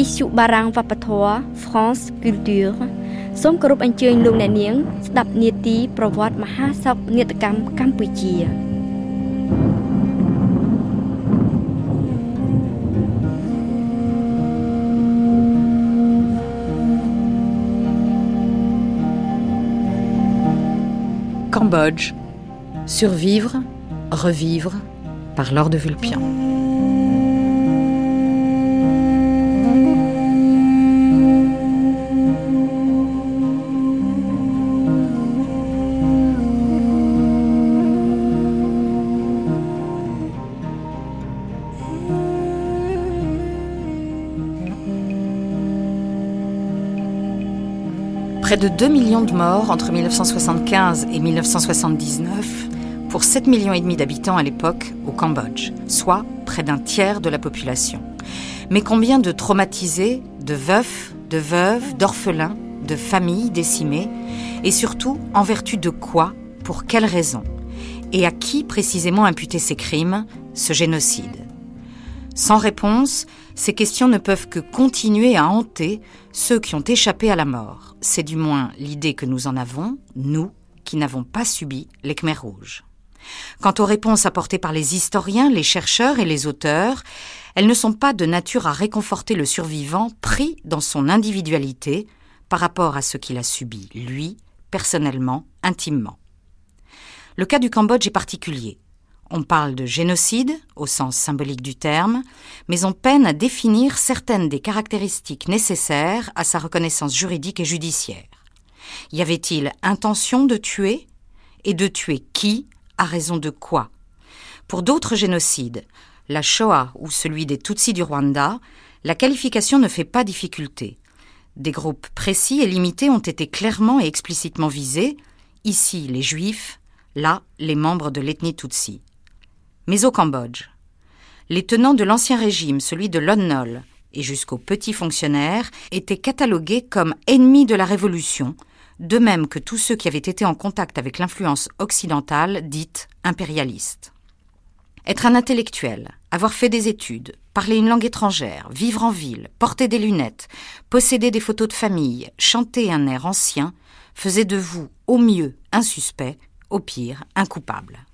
Pichu Barang Vapathor France Culture សូមគោរពអញ្ជើញលោកអ្នកនាងស្ដាប់នាទីប្រវត្តិមហាសោកនាដកម្មកម្ពុជា Cambodge. Survivre, revivre par Laure de Vulpian. De 2 millions de morts entre 1975 et 1979 pour 7 millions d'habitants à l'époque au Cambodge, soit près d'un tiers de la population. Mais combien de traumatisés, de veufs, de veuves, d'orphelins, de familles décimées et surtout en vertu de quoi, pour quelles raisons et à qui précisément imputer ces crimes, ce génocide? Sans réponse, ces questions ne peuvent que continuer à hanter ceux qui ont échappé à la mort. C'est du moins l'idée que nous en avons, nous, qui n'avons pas subi les Khmers rouges. Quant aux réponses apportées par les historiens, les chercheurs et les auteurs, elles ne sont pas de nature à réconforter le survivant pris dans son individualité par rapport à ce qu'il a subi, lui, personnellement, intimement. Le cas du Cambodge est particulier. On parle de génocide, au sens symbolique du terme, mais on peine à définir certaines des caractéristiques nécessaires à sa reconnaissance juridique et judiciaire. Y avait-il intention de tuer? Et de tuer qui? À raison de quoi? Pour d'autres génocides, la Shoah ou celui des Tutsis du Rwanda, la qualification ne fait pas difficulté. Des groupes précis et limités ont été clairement et explicitement visés, ici les Juifs, là les membres de l'ethnie Tutsi mais au Cambodge. Les tenants de l'ancien régime, celui de Lon Nol, et jusqu'aux petits fonctionnaires, étaient catalogués comme ennemis de la Révolution, de même que tous ceux qui avaient été en contact avec l'influence occidentale dite impérialiste. Être un intellectuel, avoir fait des études, parler une langue étrangère, vivre en ville, porter des lunettes, posséder des photos de famille, chanter un air ancien, faisait de vous, au mieux, un suspect, au pire, un coupable.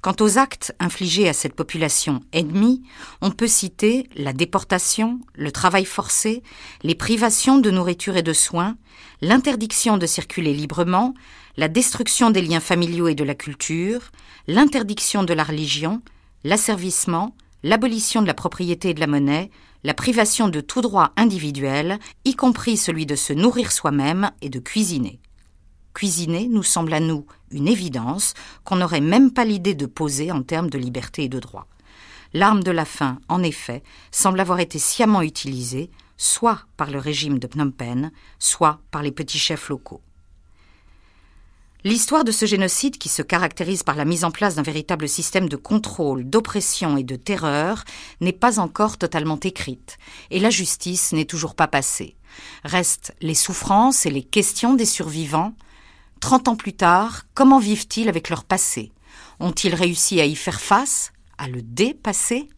Quant aux actes infligés à cette population ennemie, on peut citer la déportation, le travail forcé, les privations de nourriture et de soins, l'interdiction de circuler librement, la destruction des liens familiaux et de la culture, l'interdiction de la religion, l'asservissement, l'abolition de la propriété et de la monnaie, la privation de tout droit individuel, y compris celui de se nourrir soi-même et de cuisiner. Cuisiner nous semble à nous une évidence qu'on n'aurait même pas l'idée de poser en termes de liberté et de droit. L'arme de la faim, en effet, semble avoir été sciemment utilisée, soit par le régime de Phnom Penh, soit par les petits chefs locaux. L'histoire de ce génocide, qui se caractérise par la mise en place d'un véritable système de contrôle, d'oppression et de terreur, n'est pas encore totalement écrite, et la justice n'est toujours pas passée. Restent les souffrances et les questions des survivants, Trente ans plus tard, comment vivent-ils avec leur passé? Ont-ils réussi à y faire face À le dépasser?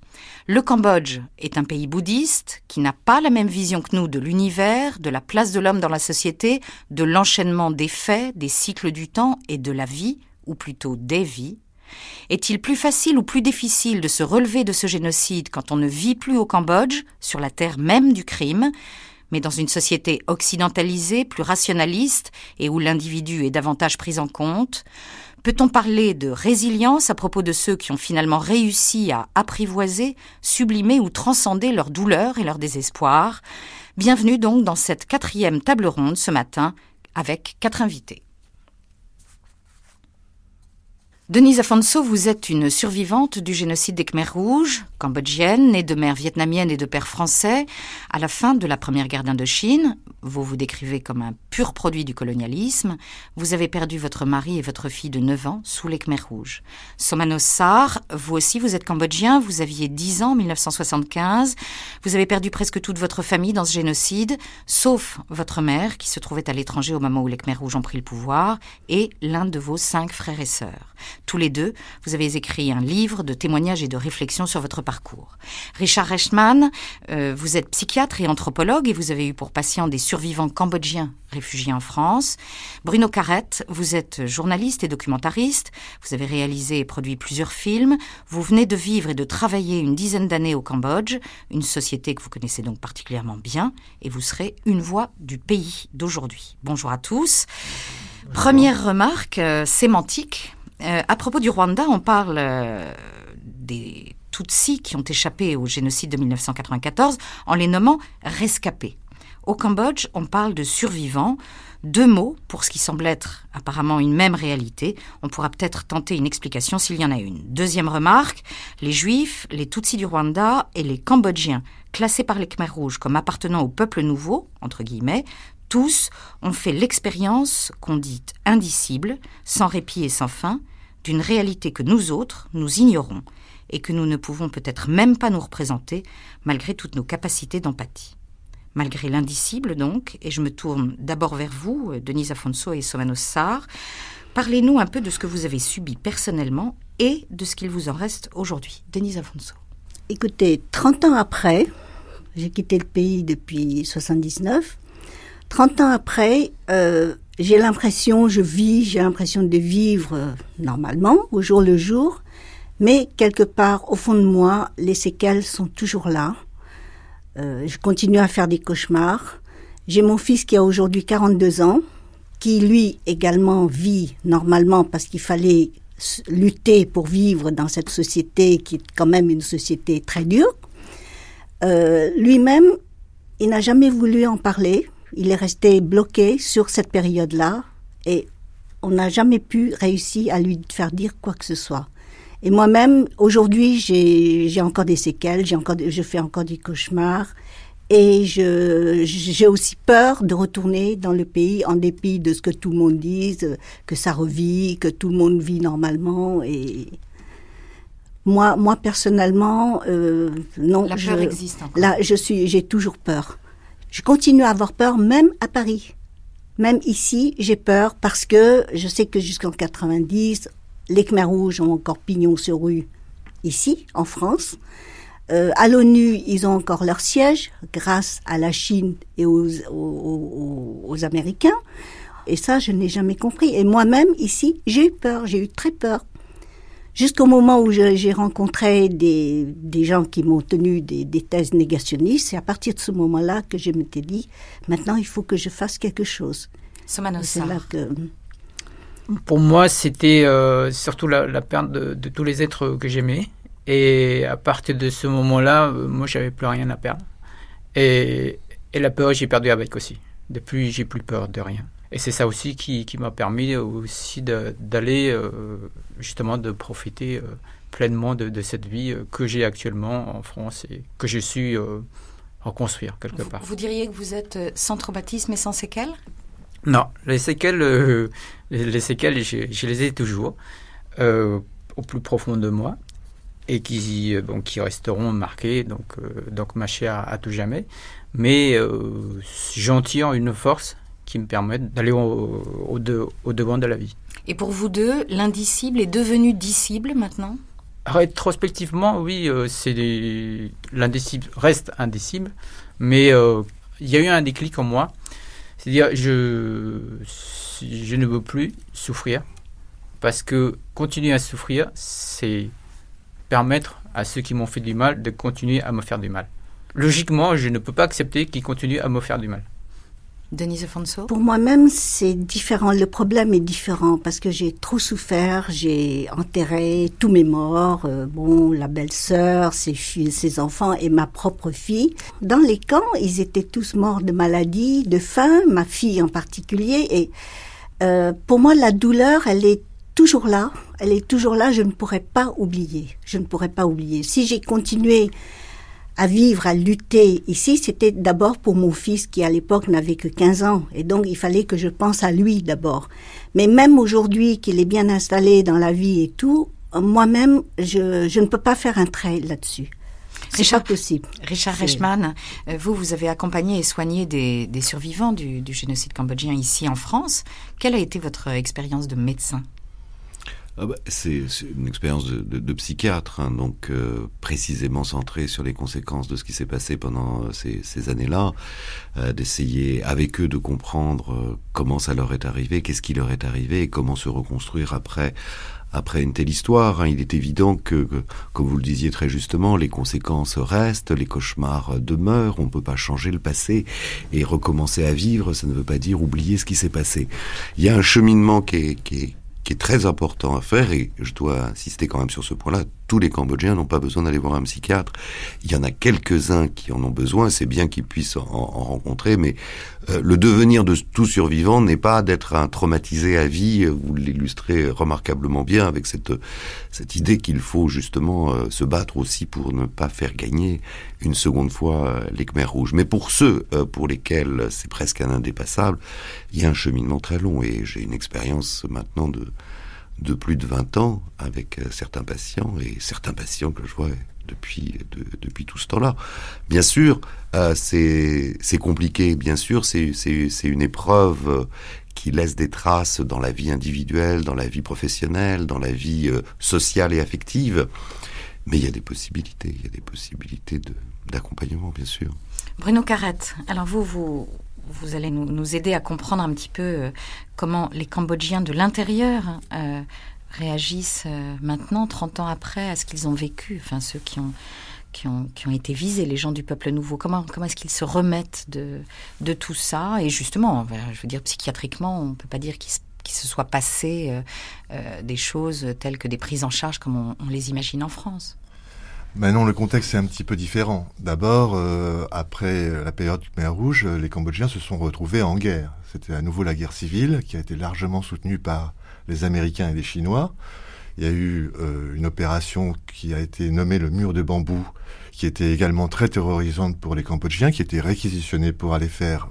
Le Cambodge est un pays bouddhiste qui n'a pas la même vision que nous de l'univers, de la place de l'homme dans la société, de l'enchaînement des faits, des cycles du temps et de la vie, ou plutôt des vies. Est-il plus facile ou plus difficile de se relever de ce génocide quand on ne vit plus au Cambodge, sur la terre même du crime, mais dans une société occidentalisée, plus rationaliste et où l'individu est davantage pris en compte Peut-on parler de résilience à propos de ceux qui ont finalement réussi à apprivoiser, sublimer ou transcender leur douleur et leur désespoir Bienvenue donc dans cette quatrième table ronde ce matin avec quatre invités. Denise Afonso, vous êtes une survivante du génocide des Khmers rouges, cambodgienne, née de mère vietnamienne et de père français. À la fin de la première guerre d'Indochine, vous vous décrivez comme un pur produit du colonialisme. Vous avez perdu votre mari et votre fille de 9 ans sous les Khmers rouges. Somanos Sar, vous aussi, vous êtes cambodgien, vous aviez 10 ans en 1975. Vous avez perdu presque toute votre famille dans ce génocide, sauf votre mère qui se trouvait à l'étranger au moment où les Khmers rouges ont pris le pouvoir, et l'un de vos cinq frères et sœurs. Tous les deux, vous avez écrit un livre de témoignages et de réflexions sur votre parcours. Richard Rechtman, euh, vous êtes psychiatre et anthropologue et vous avez eu pour patient des survivants cambodgiens réfugiés en France. Bruno Carrette, vous êtes journaliste et documentariste. Vous avez réalisé et produit plusieurs films. Vous venez de vivre et de travailler une dizaine d'années au Cambodge, une société que vous connaissez donc particulièrement bien, et vous serez une voix du pays d'aujourd'hui. Bonjour à tous. Première remarque euh, sémantique. Euh, à propos du Rwanda, on parle euh, des Tutsis qui ont échappé au génocide de 1994 en les nommant rescapés. Au Cambodge, on parle de survivants. Deux mots pour ce qui semble être apparemment une même réalité. On pourra peut-être tenter une explication s'il y en a une. Deuxième remarque, les Juifs, les Tutsis du Rwanda et les Cambodgiens, classés par les Khmer rouges comme appartenant au peuple nouveau, entre guillemets, tous ont fait l'expérience qu'on dit indicible, sans répit et sans fin, d'une réalité que nous autres, nous ignorons et que nous ne pouvons peut-être même pas nous représenter malgré toutes nos capacités d'empathie. Malgré l'indicible donc, et je me tourne d'abord vers vous, Denise Afonso et Somanos Sarr, parlez-nous un peu de ce que vous avez subi personnellement et de ce qu'il vous en reste aujourd'hui. Denise Afonso. Écoutez, 30 ans après, j'ai quitté le pays depuis 79, 30 ans après, euh, j'ai l'impression, je vis, j'ai l'impression de vivre euh, normalement, au jour le jour, mais quelque part, au fond de moi, les séquelles sont toujours là. Euh, je continue à faire des cauchemars. J'ai mon fils qui a aujourd'hui 42 ans, qui lui également vit normalement parce qu'il fallait lutter pour vivre dans cette société qui est quand même une société très dure. Euh, Lui-même, il n'a jamais voulu en parler il est resté bloqué sur cette période-là et on n'a jamais pu réussir à lui faire dire quoi que ce soit. Et moi-même, aujourd'hui, j'ai encore des séquelles, j'ai encore, je fais encore des cauchemars. Et j'ai aussi peur de retourner dans le pays en dépit de ce que tout le monde dise, que ça revit, que tout le monde vit normalement. Et moi, moi personnellement, euh, non. La peur existe encore. Là, je suis, j'ai toujours peur. Je continue à avoir peur même à Paris. Même ici, j'ai peur parce que je sais que jusqu'en 90, les Khmer rouges ont encore pignon sur rue ici, en France. Euh, à l'ONU, ils ont encore leur siège grâce à la Chine et aux, aux, aux Américains. Et ça, je n'ai jamais compris. Et moi-même, ici, j'ai eu peur, j'ai eu très peur. Jusqu'au moment où j'ai rencontré des, des, gens qui m'ont tenu des, des, thèses négationnistes, c'est à partir de ce moment-là que je m'étais dit, maintenant il faut que je fasse quelque chose. C'est là que... Pour moi, c'était euh, surtout la, la perte de, de, tous les êtres que j'aimais. Et à partir de ce moment-là, euh, moi, j'avais plus rien à perdre. Et, et la peur, j'ai perdu avec aussi. Depuis, j'ai plus peur de rien. Et c'est ça aussi qui, qui m'a permis aussi d'aller euh, justement de profiter euh, pleinement de, de, cette vie euh, que j'ai actuellement en France et que je suis reconstruire quelque vous, part. Vous diriez que vous êtes sans traumatisme et sans séquelles? Non, les séquelles, euh, les séquelles, je, je, les ai toujours au plus profond de moi et qui, bon, qui resteront marquées donc, donc ma chair à, tout jamais. Mais j'en tire une force qui me permettent d'aller au, au, de, au, devant de la vie. Et pour vous deux, l'indicible est devenu dissible maintenant? Rétrospectivement, oui, euh, c'est l'indicible reste indicible, mais euh, il y a eu un déclic en moi. C'est-à-dire, je, je ne veux plus souffrir, parce que continuer à souffrir, c'est permettre à ceux qui m'ont fait du mal de continuer à me faire du mal. Logiquement, je ne peux pas accepter qu'ils continuent à me faire du mal. Denise Afonso? Pour moi-même, c'est différent. Le problème est différent parce que j'ai trop souffert. J'ai enterré tous mes morts. Euh, bon, la belle-sœur, ses, filles, ses enfants et ma propre fille. Dans les camps, ils étaient tous morts de maladie, de faim, ma fille en particulier. Et euh, pour moi, la douleur, elle est toujours là. Elle est toujours là. Je ne pourrais pas oublier. Je ne pourrais pas oublier. Si j'ai continué à vivre, à lutter ici, c'était d'abord pour mon fils qui à l'époque n'avait que 15 ans. Et donc il fallait que je pense à lui d'abord. Mais même aujourd'hui qu'il est bien installé dans la vie et tout, moi-même, je, je ne peux pas faire un trait là-dessus. C'est pas possible. Richard Reichmann, euh, vous, vous avez accompagné et soigné des, des survivants du, du génocide cambodgien ici en France. Quelle a été votre expérience de médecin? Ah bah, c'est une expérience de, de, de psychiatre, hein, donc euh, précisément centrée sur les conséquences de ce qui s'est passé pendant euh, ces, ces années-là, euh, d'essayer avec eux de comprendre euh, comment ça leur est arrivé, qu'est-ce qui leur est arrivé et comment se reconstruire après après une telle histoire. Hein. Il est évident que, que, comme vous le disiez très justement, les conséquences restent, les cauchemars demeurent, on ne peut pas changer le passé et recommencer à vivre, ça ne veut pas dire oublier ce qui s'est passé. Il y a un cheminement qui est, qui est, qui est très important à faire, et je dois insister quand même sur ce point-là, tous les Cambodgiens n'ont pas besoin d'aller voir un psychiatre. Il y en a quelques-uns qui en ont besoin, c'est bien qu'ils puissent en, en, rencontrer, mais euh, le devenir de tout survivant n'est pas d'être un traumatisé à vie, vous l'illustrez remarquablement bien avec cette, cette idée qu'il faut justement euh, se battre aussi pour ne pas faire gagner une seconde fois euh, les Khmers rouges. Mais pour ceux euh, pour lesquels c'est presque un indépassable, il y a un cheminement très long, et j'ai une expérience maintenant de de plus de 20 ans avec euh, certains patients et certains patients que je vois depuis, de, depuis tout ce temps-là. Bien sûr, euh, c'est compliqué, bien sûr, c'est une épreuve euh, qui laisse des traces dans la vie individuelle, dans la vie professionnelle, dans la vie sociale et affective. Mais il y a des possibilités, il y a des possibilités d'accompagnement, bien sûr. Bruno Carrette, alors vous, vous, vous allez nous, aider à comprendre un petit peu euh, comment les Cambodgiens de l'intérieur euh, réagissent euh, maintenant, 30 ans après, à ce qu'ils ont vécu, enfin ceux qui ont, qui ont, qui ont été visés, les gens du peuple nouveau. Comment, comment est-ce qu'ils se remettent de, de tout ça? Et justement, je veux dire, psychiatriquement, on ne peut pas dire qu'ils qu'il se soit passé des choses telles que des prises en charge comme on les imagine en France. Ben non, le contexte est un petit peu différent. D'abord, euh, après la période Khmer Rouge, les Cambodgiens se sont retrouvés en guerre. C'était à nouveau la guerre civile qui a été largement soutenue par les Américains et les Chinois. Il y a eu euh, une opération qui a été nommée le mur de bambou, qui était également très terrorisante pour les Cambodgiens, qui était réquisitionnés pour aller faire,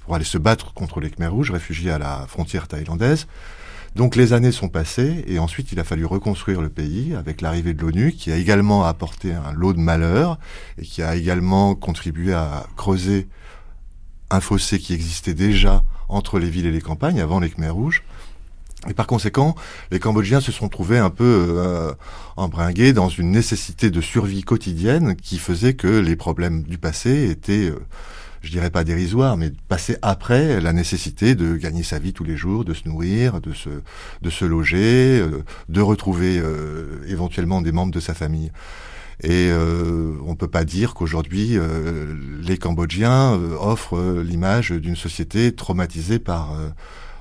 pour aller se battre contre les Khmer Rouges, réfugiés à la frontière thaïlandaise. Donc les années sont passées et ensuite il a fallu reconstruire le pays avec l'arrivée de l'ONU qui a également apporté un lot de malheur et qui a également contribué à creuser un fossé qui existait déjà entre les villes et les campagnes avant les Khmer rouges. Et par conséquent, les Cambodgiens se sont trouvés un peu euh, embringués dans une nécessité de survie quotidienne qui faisait que les problèmes du passé étaient euh, je dirais pas dérisoire, mais passer après la nécessité de gagner sa vie tous les jours, de se nourrir, de se, de se loger, euh, de retrouver euh, éventuellement des membres de sa famille. Et euh, on peut pas dire qu'aujourd'hui euh, les Cambodgiens offrent l'image d'une société traumatisée par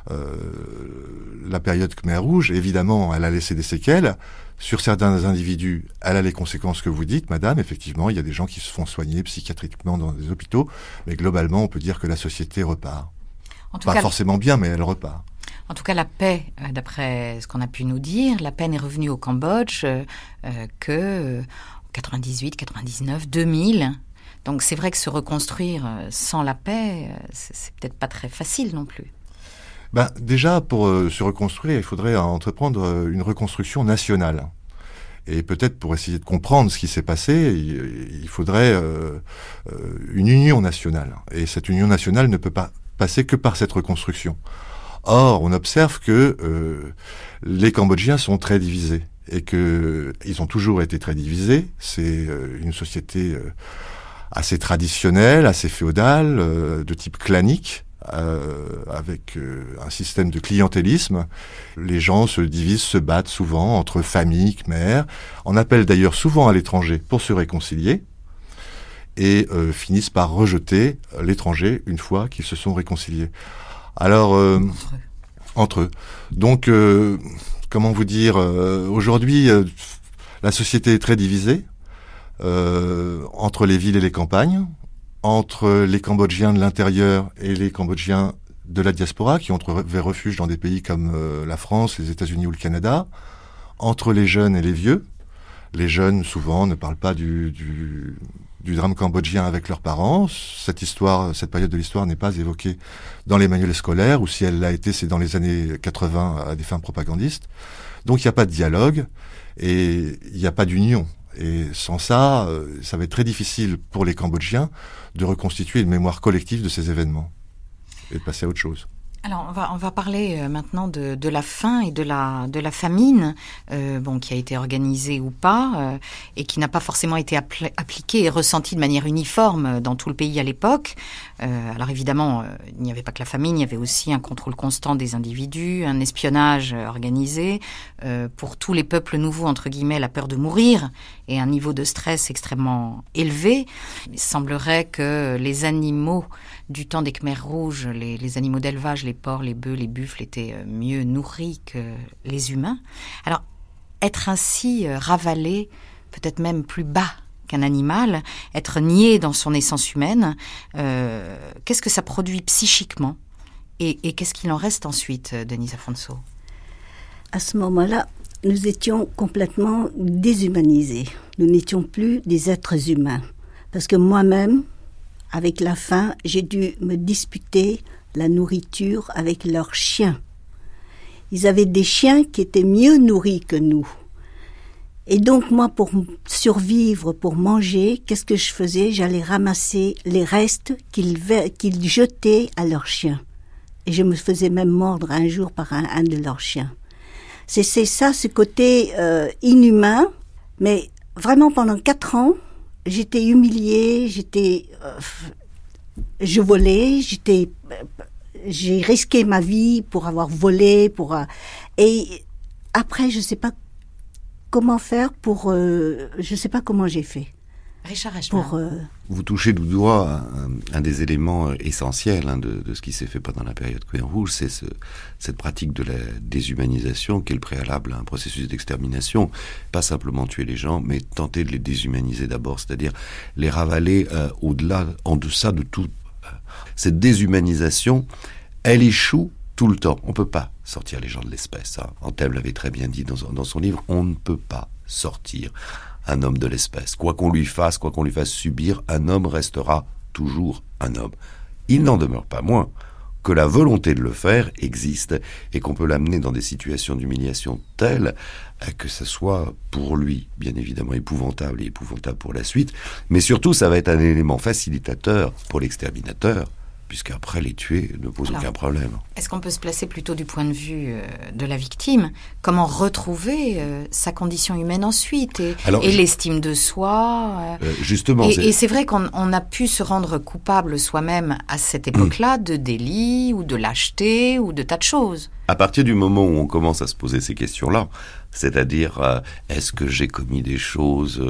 la période Khmer Rouge. Évidemment, elle a laissé des séquelles. Sur certains individus, elle a les conséquences que vous dites, madame. Effectivement, il y a des gens qui se font soigner psychiatriquement dans des hôpitaux, mais globalement, on peut dire que la société repart. En tout Pas cas, forcément bien, mais elle repart. En tout cas, la paix, euh, d'après ce qu'on a pu nous dire, la paix n'est revenue au Cambodge euh, que 98, 99, 2000. Donc c'est vrai que se reconstruire euh, sans la paix, c'est peut-être pas très facile non plus. Ben, déjà, pour euh, se reconstruire, il faudrait entreprendre euh, une reconstruction nationale. Et peut-être pour essayer de comprendre ce qui s'est passé, il, faudrait euh, une union nationale. Et cette union nationale ne peut pas passer que par cette reconstruction. Or, on observe que les Cambodgiens sont très divisés et que ils ont toujours été très divisés. C'est une société assez traditionnelle, assez féodale, de type clanique euh, avec euh, un système de clientélisme. Les gens se divisent, se battent souvent entre familles, khmer. On appelle d'ailleurs souvent à l'étranger pour se réconcilier et euh, finissent par rejeter l'étranger une fois qu'ils se sont réconciliés. Alors, euh, entre eux. Donc, euh, comment vous dire, euh, aujourd'hui, la société est très divisée entre les villes et les campagnes entre les Cambodgiens de l'intérieur et les Cambodgiens de la diaspora qui ont trouvé refuge dans des pays comme euh, la France, les États-Unis ou le Canada, entre les jeunes et les vieux. Les jeunes, souvent, ne parlent pas du, du, du drame cambodgien avec leurs parents. Cette histoire, cette période de l'histoire n'est pas évoquée dans les manuels scolaires, ou si elle l'a été, c'est dans les années 80 à des fins propagandistes. Donc il n'y a pas de dialogue et il n'y a pas d'union. Et sans ça, euh, ça va être très difficile pour les Cambodgiens de reconstituer une mémoire collective de ces événements et de passer à autre chose. Alors on va on va parler euh, maintenant de, de la faim et de la de la famine, euh, bon qui a été organisée ou pas euh, et qui n'a pas forcément été appliquée et ressentie de manière uniforme dans tout le pays à l'époque. Euh, alors évidemment, euh, il n'y avait pas que la famine, il y avait aussi un contrôle constant des individus, un espionnage organisé pour tous les peuples nouveaux entre guillemets, la peur de mourir et un niveau de stress extrêmement élevé. Il semblerait que les animaux du temps des Khmers rouges, les, animaux d'élevage, les porcs, les bœufs, les buffles étaient euh, mieux nourris que les humains. Alors, être ainsi euh, ravalé, peut-être même plus bas qu'un animal, être nié dans son essence humaine, euh, qu'est-ce que ça produit psychiquement Et, et qu'est-ce qu'il en reste ensuite, Denise Afonso? À ce moment-là, nous étions complètement déshumanisés. Nous n'étions plus des êtres humains. Parce que moi-même, avec la faim, j'ai dû me disputer la nourriture avec leurs chiens. Ils avaient des chiens qui étaient mieux nourris que nous. Et donc moi, pour survivre, pour manger, qu'est-ce que je faisais? J'allais ramasser les restes qu'ils qu jetaient à leurs chiens. Et je me faisais même mordre un jour par un, un de leurs chiens. C'est ça, ce côté euh, inhumain, mais vraiment pendant quatre ans, j'étais humiliée, j'étais, euh, je volais, j'étais, j'ai risqué ma vie pour avoir volé, pour euh, et après je sais pas comment faire pour, euh, je sais pas comment j'ai fait. Richard pour, euh, Vous touchez du doigt un, un des éléments essentiels hein, de, de, ce qui s'est fait pendant la période Khmer Rouge, c'est ce, cette pratique de la déshumanisation qui est le préalable à un processus d'extermination. Pas simplement tuer les gens, mais tenter de les déshumaniser d'abord, c'est-à-dire les ravaler euh, au-delà, en deçà de tout. Cette déshumanisation, elle échoue tout le temps. On ne peut pas sortir les gens de l'espèce. Hein. Antel l'avait très bien dit dans, dans son livre, on ne peut pas sortir un homme de l'espèce. Quoi qu'on lui fasse, quoi qu'on lui fasse subir, un homme restera toujours un homme. Il n'en demeure pas moins que la volonté de le faire existe et qu'on peut l'amener dans des situations d'humiliation telles que ce soit pour lui, bien évidemment, épouvantable et épouvantable pour la suite, mais surtout ça va être un élément facilitateur pour l'exterminateur puisqu'après les tuer ne pose Alors, aucun problème. Est-ce qu'on peut se placer plutôt du point de vue euh, de la victime? Comment retrouver euh, sa condition humaine ensuite et, et l'estime de soi euh, Justement. Et c'est vrai qu'on a pu se rendre coupable soi-même à cette époque-là de délit ou de lâcheté ou de tas de choses. À partir du moment où on commence à se poser ces questions-là, c'est-à-dire est-ce que j'ai commis des choses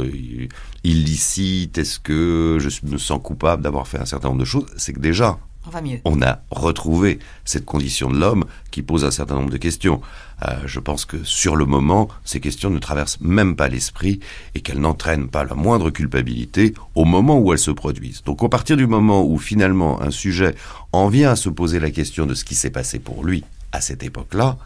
illicites, est-ce que je me sens coupable d'avoir fait un certain nombre de choses, c'est que déjà on va mieux. On a retrouvé cette condition de l'homme qui pose un certain nombre de questions. Euh, je pense que sur le moment, ces questions ne traversent même pas l'esprit et qu'elles n'entraînent pas la moindre culpabilité au moment où elles se produisent. Donc à partir du moment où finalement un sujet en vient à se poser la question de ce qui s'est passé pour lui à cette époque-là,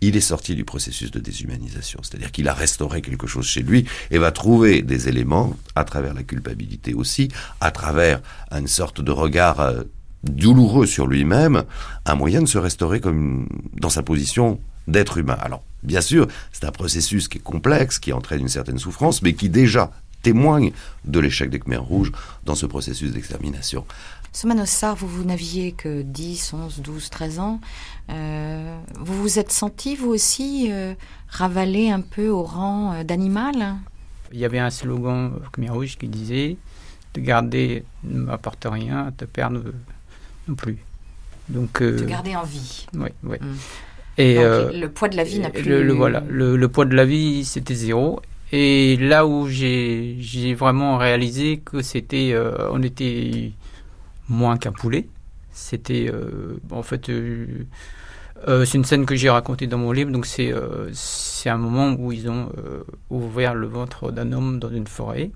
il est sorti du processus de déshumanisation. C'est-à-dire qu'il a restauré quelque chose chez lui et va trouver des éléments, à travers la culpabilité aussi, à travers une sorte de regard euh, douloureux sur lui-même, un moyen de se restaurer comme dans sa position d'être humain. Alors, bien sûr, c'est un processus qui est complexe, qui entraîne une certaine souffrance, mais qui déjà témoigne de l'échec des Khmers rouges dans ce processus d'extermination. Somanossar, vous, vous n'aviez que 10, 11, 12, 13 ans. Euh, vous vous êtes senti, vous aussi, euh, ravalé un peu au rang euh, d'animal? Il y avait un slogan Khmer Rouge qui disait « Te garder ne m'apporte rien, te perdre non plus ». Donc, euh, te garder en vie. Oui, oui. Mmh. Et Donc, euh, le poids de la vie n'a plus... Le, le, voilà, le, le, poids de la vie, c'était zéro. Et là où j'ai vraiment réalisé que c'était... Euh, on était moins qu'un poulet. C'était... en fait euh, c'est une scène que j'ai racontée dans mon livre. Donc c'est euh, c'est un moment où ils ont euh, ouvert le ventre d'un homme dans une forêt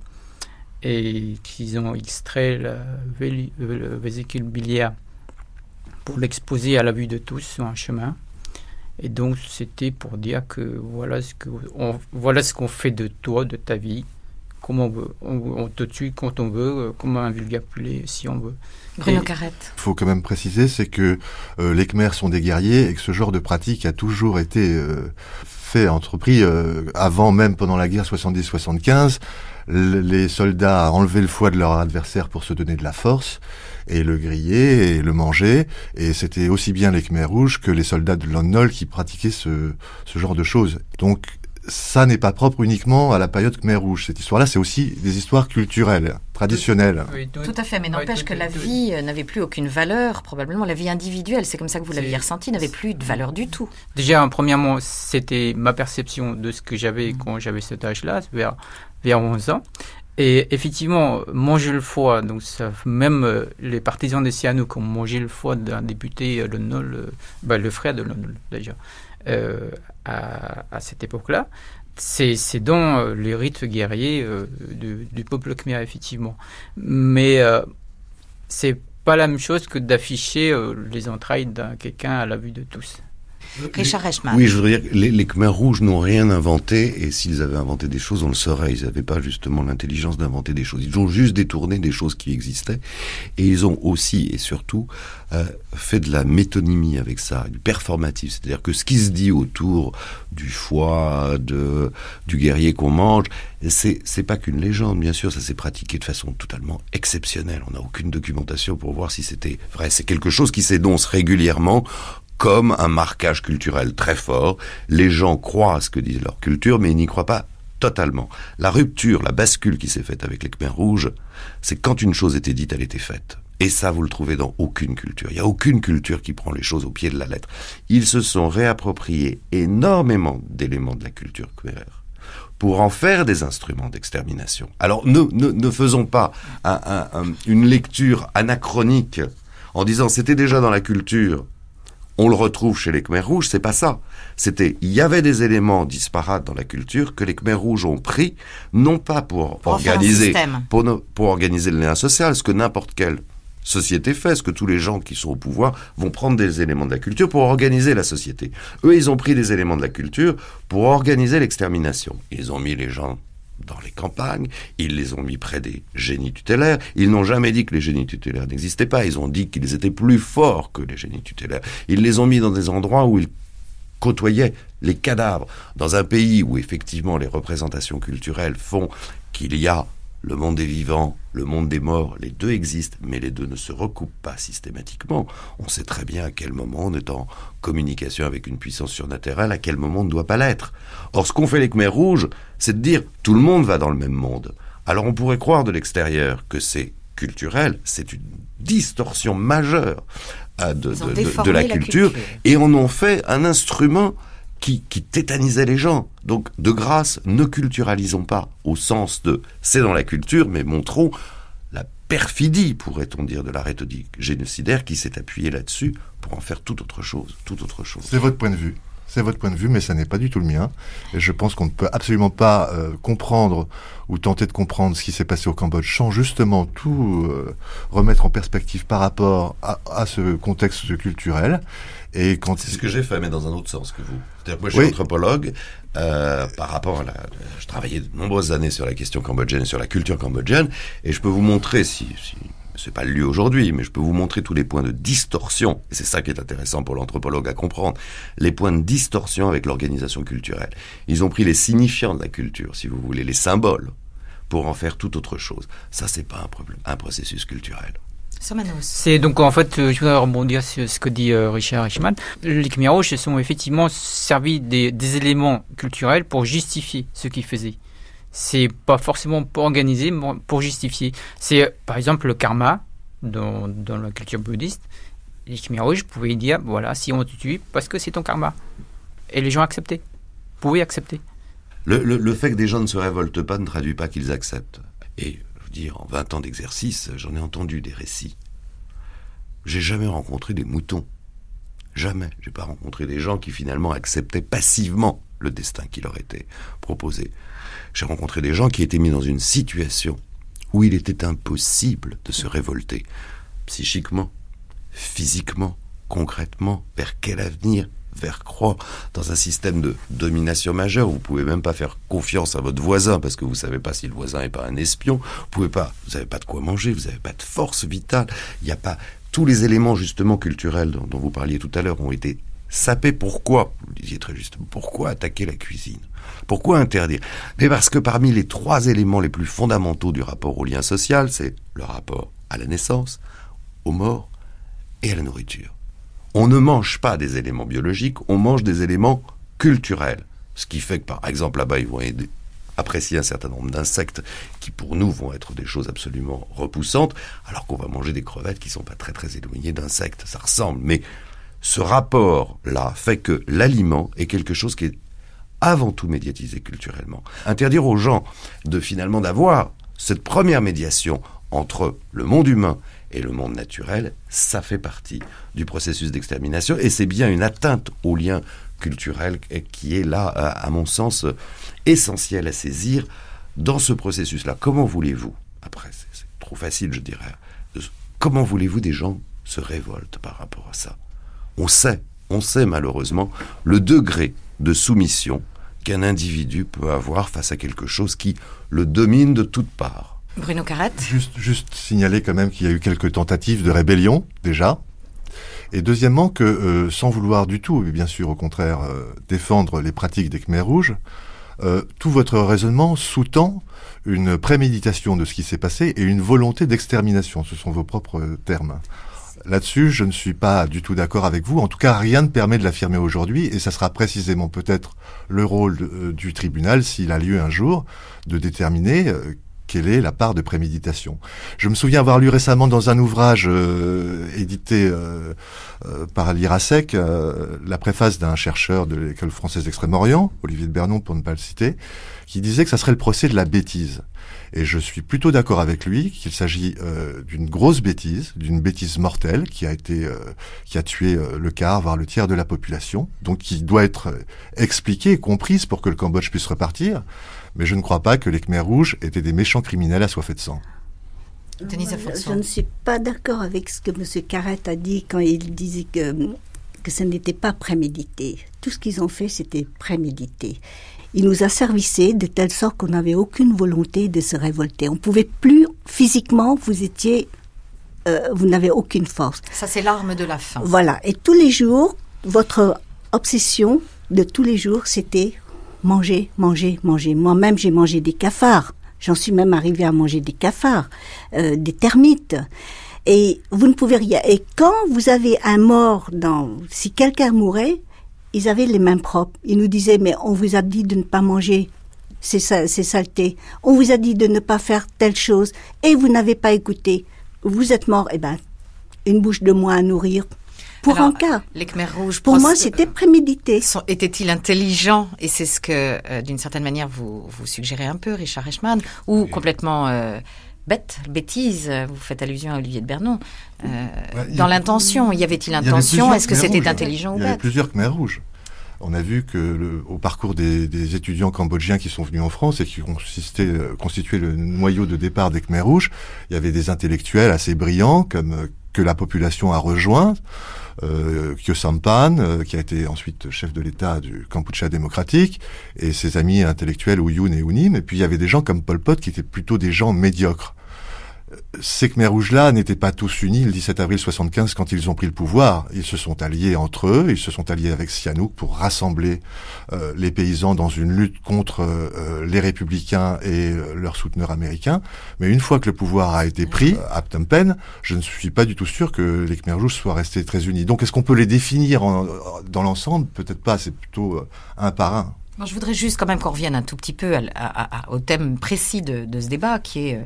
et qu'ils ont extrait la vésicule biliaire pour l'exposer à la vue de tous sur un chemin. Et donc, c'était pour dire que voilà ce qu'on voilà ce qu'on fait de toi, de ta vie, comment on veut. On, te tue quand on veut, euh, comme un vulgaire si on veut. Bruno Carrette. Il faut quand même préciser, c'est que euh, les Khmers sont des guerriers et que ce genre de pratique a toujours été euh, fait, entrepris avant même pendant la guerre 70-75. Les soldats enlevaient le foie de leur adversaire pour se donner de la force et le griller et le manger. Et c'était aussi bien les Khmers rouges que les soldats de Lon qui pratiquaient ce, ce genre de choses. Donc ça n'est pas propre uniquement à la période Khmer Rouge. Cette histoire-là, c'est aussi des histoires culturelles, traditionnelles. tout, à fait, mais n'empêche que la vie euh, n'avait plus aucune valeur, probablement la vie individuelle, c'est comme ça que vous l'aviez ressenti, n'avait plus de valeur du tout. Déjà, premièrement, c'était ma perception de ce que j'avais quand j'avais cet âge-là, vers, vers 11 ans. Et effectivement, manger le foie, donc ça, même euh, les partisans des Sihanouk ont mangé le foie d'un député, euh, le Nol, bah, le frère de Nol déjà. Euh, à, cette époque-là, c'est dans euh, les rites guerriers euh, du, peuple khmer, effectivement. Mais c'est pas la même chose que d'afficher les entrailles d'un quelqu'un à la vue de tous. Richard Oui, je voudrais dire les, les Khmers rouges n'ont rien inventé, et s'ils avaient inventé des choses, on le saurait. Ils n'avaient pas justement l'intelligence d'inventer des choses. Ils ont juste détourné des choses qui existaient, et ils ont aussi et surtout euh, fait de la métonymie avec ça, du performatif. C'est-à-dire que ce qui se dit autour du foie, de, du guerrier qu'on mange, c'est, c'est pas qu'une légende, bien sûr, ça s'est pratiqué de façon totalement exceptionnelle. On n'a aucune documentation pour voir si c'était vrai. C'est quelque chose qui s'énonce régulièrement comme un marquage culturel très fort. Les gens croient à ce que dit leur culture, mais ils n'y croient pas totalement. La rupture, la bascule qui s'est faite avec les Khmers rouges, c'est quand une chose était dite, elle était faite. Et ça, vous le trouvez dans aucune culture. Il n'y a aucune culture qui prend les choses au pied de la lettre. Ils se sont réappropriés énormément d'éléments de la culture khmer pour en faire des instruments d'extermination. Alors ne, ne, faisons pas une lecture anachronique en disant c'était déjà dans la culture, on le retrouve chez les Khmers rouges, c'est pas ça. C'était, il y avait des éléments disparates dans la culture que les Khmers rouges ont pris, non pas pour, organiser, pour, pour organiser le lien social, ce que n'importe quelle société fait, ce que tous les gens qui sont au pouvoir vont prendre des éléments de la culture pour organiser la société. Eux, ils ont pris des éléments de la culture pour organiser l'extermination. Ils ont mis les gens dans les campagnes, ils les ont mis près des génies tutélaires, ils n'ont jamais dit que les génies tutélaires n'existaient pas, ils ont dit qu'ils étaient plus forts que les génies tutélaires, ils les ont mis dans des endroits où ils côtoyaient les cadavres, dans un pays où effectivement les représentations culturelles font qu'il y a le monde des vivants, le monde des morts, les deux existent, mais les deux ne se recoupent pas systématiquement. On sait très bien à quel moment on est en communication avec une puissance surnaturelle, à quel moment on ne doit pas l'être. Or, ce qu'ont fait les Khmers rouges, c'est de dire tout le monde va dans le même monde. Alors on pourrait croire de l'extérieur que c'est culturel, c'est une distorsion majeure euh, de, la, culture, et on en fait un instrument qui, tétanisait les gens. Donc, de grâce, ne culturalisons pas au sens de c'est dans la culture, mais montrons la perfidie, pourrait-on dire, de la rhétorique génocidaire qui s'est appuyée là-dessus pour en faire tout autre chose, tout autre chose. C'est votre point de vue. C'est votre point de vue, mais ça n'est pas du tout le mien. Et je pense qu'on ne peut absolument pas euh, comprendre ou tenter de comprendre ce qui s'est passé au Cambodge sans justement tout euh, remettre en perspective par rapport à, à ce contexte culturel. Et quand c'est ce que j'ai fait, mais dans un autre sens que vous. C'est-à-dire que moi, je suis anthropologue. Euh, par rapport à la, je travaillais de nombreuses années sur la question cambodgienne, sur la culture cambodgienne, et je peux vous montrer, si, si c'est pas le lieu aujourd'hui, mais je peux vous montrer tous les points de distorsion, et c'est ça qui est intéressant pour l'anthropologue à comprendre, les points de distorsion avec l'organisation culturelle. Ils ont pris les signifiants de la culture, si vous voulez, les symboles, pour en faire tout autre chose. Ça, c'est pas un, problème, un processus culturel. C'est donc en fait, euh, je voudrais rebondir sur ce que dit euh, Richard Richman. Les Khmer rouges sont effectivement servis des, des, éléments culturels pour justifier ce qu'ils faisaient. C'est pas forcément pour organiser, mais pour justifier. C'est par exemple le karma dans, dans la culture bouddhiste. Les Khmer rouges pouvaient dire voilà, si on te tue, parce que c'est ton karma. Et les gens acceptaient. Pouvaient accepter. Le, le, le fait que des gens ne se révoltent pas ne traduit pas qu'ils acceptent. Et dire, en 20 ans d'exercice, j'en ai entendu des récits. J'ai jamais rencontré des moutons. Jamais. J'ai pas rencontré des gens qui finalement acceptaient passivement le destin qui leur était proposé. J'ai rencontré des gens qui étaient mis dans une situation où il était impossible de se révolter, psychiquement, physiquement, concrètement vers quel avenir vers croire dans un système de domination majeure. Vous pouvez même pas faire confiance à votre voisin parce que vous savez pas si le voisin est pas un espion. Vous pouvez pas, vous avez pas de quoi manger, vous avez pas de force vitale. Il n'y a pas tous les éléments justement culturels dont, vous parliez tout à l'heure ont été sapés. Pourquoi Vous disiez très justement. Pourquoi attaquer la cuisine? Pourquoi interdire? Mais parce que parmi les trois éléments les plus fondamentaux du rapport au lien social, c'est le rapport à la naissance, aux morts et à la nourriture on ne mange pas des éléments biologiques, on mange des éléments culturels. Ce qui fait que, par exemple, là-bas, ils vont apprécier un certain nombre d'insectes qui, pour nous, vont être des choses absolument repoussantes, alors qu'on va manger des crevettes qui sont pas très très éloignées d'insectes. Ça ressemble. Mais ce rapport-là fait que l'aliment est quelque chose qui est avant tout médiatisé culturellement. Interdire aux gens de finalement d'avoir cette première médiation entre le monde humain et le monde naturel, ça fait partie du processus d'extermination et c'est bien une atteinte au lien culturel qui est là, à mon sens, essentiel à saisir dans ce processus-là. Comment voulez-vous, après c'est trop facile je dirais, comment voulez-vous des gens se révoltent par rapport à ça? On sait, on sait malheureusement le degré de soumission qu'un individu peut avoir face à quelque chose qui le domine de toutes parts. Bruno Carrette juste, signaler quand même qu'il y a eu quelques tentatives de rébellion, déjà. Et deuxièmement, que euh, sans vouloir du tout, bien sûr au contraire, euh, défendre les pratiques des Khmers rouges, euh, tout votre raisonnement sous-tend une préméditation de ce qui s'est passé et une volonté d'extermination. Ce sont vos propres termes. Là-dessus, je ne suis pas du tout d'accord avec vous. En tout cas, rien ne permet de l'affirmer aujourd'hui, et ça sera précisément peut-être le rôle du tribunal, s'il a lieu un jour, de déterminer quelle est la part de préméditation. Je me souviens avoir lu récemment dans un ouvrage euh, édité euh, euh, par l'IRASEC la préface d'un chercheur de l'école française d'Extrême-Orient, Olivier de Bernon pour ne pas le citer, qui disait que ça serait le procès de la bêtise. Et je suis plutôt d'accord avec lui qu'il s'agit d'une grosse bêtise, d'une bêtise mortelle qui a été, qui a tué le quart, voire le tiers de la population, donc qui doit être expliquée et comprise pour que le Cambodge puisse repartir mais je ne crois pas que les Khmers rouges étaient des méchants criminels assoiffés de sang. je ne suis pas d'accord avec ce que M. Carrette a dit quand il disait que, que ce n'était pas prémédité. Tout ce qu'ils ont fait, c'était prémédité. Il nous a servicé de telle sorte qu'on n'avait aucune volonté de se révolter. On pouvait plus physiquement, vous étiez, euh, vous n'avez aucune force. Ça, c'est l'arme de la faim. Voilà. Et tous les jours, votre obsession de tous les jours, c'était manger, manger, manger. Moi-même, j'ai mangé des cafards. J'en suis même arrivé à manger des cafards, euh, des termites. Et vous ne pouvez rien. Et quand vous avez un mort dans, si quelqu'un mourait, ils avaient les mains propres. Ils nous disaient, mais on vous a dit de ne pas manger ces, ces saletés. On vous a dit de ne pas faire telle chose. Et vous n'avez pas écouté. Vous êtes mort. Eh ben, une bouche de moins à nourrir pour un cas. Les Khmers rouges. Pour moi, c'était prémédité. Étaient-ils intelligents? Et c'est ce que, euh, d'une certaine manière, vous, vous suggérez un peu, Richard Reichmann, ou complètement euh, bête, bêtise. Vous faites allusion à Olivier de Bernon. Euh, dans l'intention, y avait-il intention? Est-ce que c'était intelligent ou bête Il y avait plusieurs Khmers rouges. On a vu que le, au parcours des, des, étudiants cambodgiens qui sont venus en France et qui constituaient le noyau de départ des Khmers rouges, il y avait des intellectuels assez brillants comme que la population a rejoint euh, Sampan, euh, qui a été ensuite chef de l'État du Kampuchea démocratique, et ses amis intellectuels Ouyun et Unim. Et puis il y avait des gens comme Pol Pot qui étaient plutôt des gens médiocres ces Khmer rouges-là n'étaient pas tous unis le 17 avril 75 quand ils ont pris le pouvoir. Ils se sont alliés entre eux, ils se sont alliés avec Sihanouk pour rassembler euh, les paysans dans une lutte contre euh, les républicains et euh, leurs souteneurs américains. Mais une fois que le pouvoir a été pris à Phnom je ne suis pas du tout sûr que les Khmer rouges soient restés très unis. Donc est-ce qu'on peut les définir dans l'ensemble? Peut-être pas, c'est plutôt un par un je voudrais juste quand même qu'on revienne un tout petit peu au thème précis de, ce débat, qui est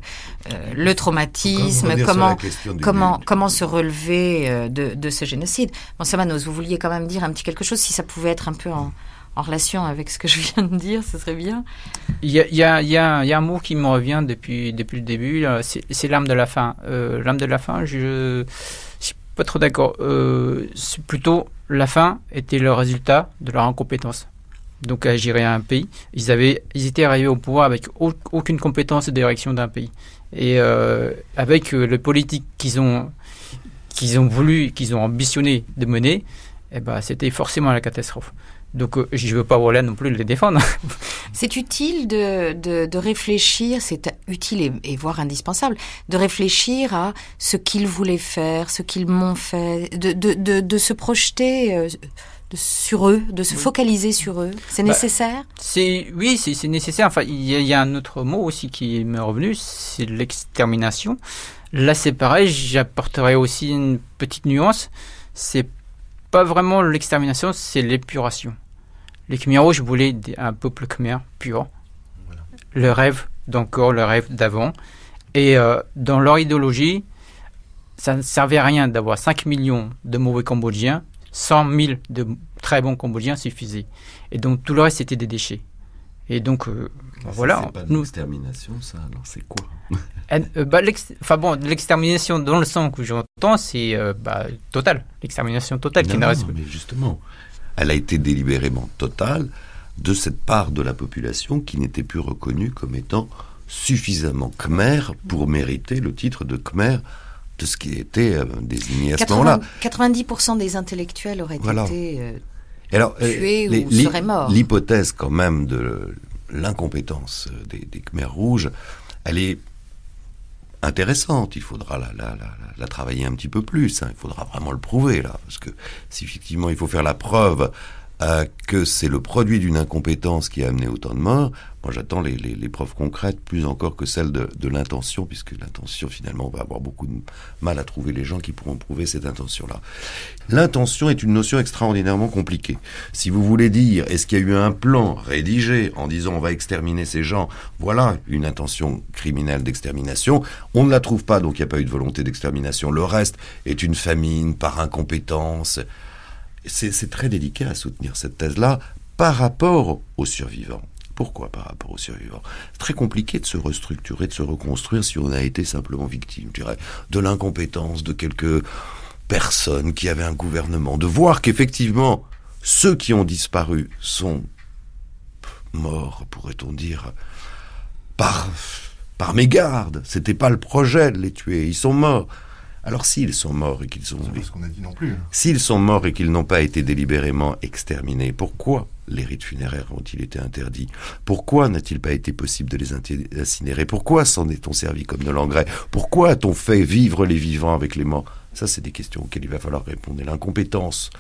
euh, le traumatisme, comment comment comment se relever euh, de, ce génocide. Bon, Samanos, vous vouliez quand même dire un petit quelque chose, si ça pouvait être un peu en, relation avec ce que je viens de dire, ce serait bien. Il y a, un mot qui me revient depuis, depuis le début, c'est l'âme de la fin. Euh, l'âme de la fin, je ne suis pas trop d'accord. c'est plutôt la fin était le résultat de leur incompétence donc à gérer un pays. Ils, avaient, ils étaient arrivés au pouvoir avec aucune compétence de direction d'un pays. Et euh, avec euh, le politique qu'ils ont, qu'ils ont voulu, qu'ils ont ambitionné de mener, eh ben, c'était forcément la catastrophe. Donc euh, je ne veux pas voilà non plus les défendre. c'est utile de, de, réfléchir, c'est utile et, voire indispensable, de réfléchir à ce qu'ils voulaient faire, ce qu'ils m'ont fait, de, de, de, se projeter euh, sur eux, de se focaliser sur eux. C'est bah, nécessaire C'est Oui, c'est nécessaire. Enfin, il y, a un autre mot aussi qui m'est revenu, c'est l'extermination. Là, c'est pareil, j'apporterai aussi une petite nuance. C'est pas vraiment l'extermination, c'est l'épuration. Les Khmer rouges voulaient un peuple khmer pur. Le rêve d'encore, le rêve d'avant. Et euh, dans leur idéologie, ça ne servait à rien d'avoir 5 millions de mauvais Cambodgiens. 100 000 de très bons Cambodgiens suffisaient. Et donc tout le reste, c'était des déchets. Et donc, euh, voilà. C'est pas de l'extermination, ça, alors c'est quoi? Euh, bah, Enfin bon, l'extermination dans le sens que j'entends, c'est bah, total. L'extermination totale qui n'a Mais justement, elle a été délibérément totale de cette part de la population qui n'était plus reconnue comme étant suffisamment khmer pour mériter le titre de khmer de ce qui était euh, désigné à ce moment-là. 90% des intellectuels auraient été euh, Alors, euh, tués ou seraient morts. L'hypothèse quand même de l'incompétence des, des Khmers rouges, elle est intéressante. Il faudra la, la, la, la, travailler un petit peu plus. Hein. Il faudra vraiment le prouver là, parce que si effectivement il faut faire la preuve euh, que c'est le produit d'une incompétence qui a amené autant de morts, moi j'attends les, preuves concrètes plus encore que celles de, de l'intention, puisque l'intention finalement on va avoir beaucoup de mal à trouver les gens qui pourront prouver cette intention-là. L'intention est une notion extraordinairement compliquée. Si vous voulez dire est-ce qu'il y a eu un plan rédigé en disant on va exterminer ces gens, voilà une intention criminelle d'extermination, on ne la trouve pas donc il n'y a pas eu de volonté d'extermination. Le reste est une famine par incompétence c'est très délicat à soutenir cette thèse-là par rapport aux survivants. Pourquoi par rapport aux survivants C'est très compliqué de se restructurer, de se reconstruire si on a été simplement victime, je dirais, de l'incompétence de quelques personnes qui avaient un gouvernement, de voir qu'effectivement, ceux qui ont disparu sont morts, pourrait-on dire, par, par mégarde. C'était pas le projet de les tuer, ils sont morts. Alors s'ils sont morts et qu'ils sont... ce qu'on a dit non plus. Hein. S'ils sont morts et qu'ils n'ont pas été délibérément exterminés, pourquoi les rites funéraires ont-ils été interdits? Pourquoi n'a-t-il pas été possible de les incinérer Pourquoi s'en est-on servi comme de l'engrais? Pourquoi a-t-on fait vivre les vivants avec les morts? Ça, c'est des questions auxquelles il va falloir répondre. l'incompétence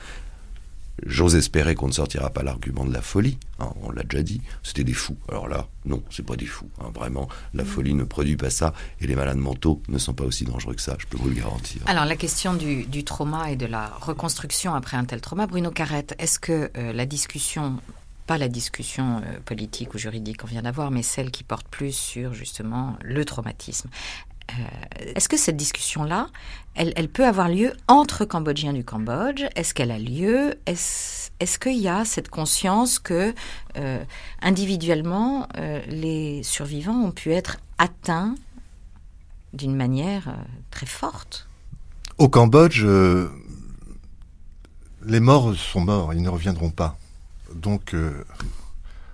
J'ose espérer qu'on ne sortira pas l'argument de la folie. Hein, on l'a déjà dit, c'était des fous. Alors là, non, c'est pas des fous. Hein, vraiment, la mm. folie ne produit pas ça, et les malades mentaux ne sont pas aussi dangereux que ça. Je peux vous le garantir. Alors la question du, trauma et de la reconstruction après un tel trauma, Bruno Carrette, est-ce que euh, la discussion pas la discussion euh, politique ou juridique qu'on vient d'avoir, mais celle qui porte plus sur justement le traumatisme. Euh, est-ce que cette discussion-là, elle, peut avoir lieu entre Cambodgiens du Cambodge? Est-ce qu'elle a lieu? Est-ce qu'il y a cette conscience que euh, individuellement, euh, les survivants ont pu être atteints d'une manière très forte? Au Cambodge, les morts sont morts, ils ne reviendront pas. Donc,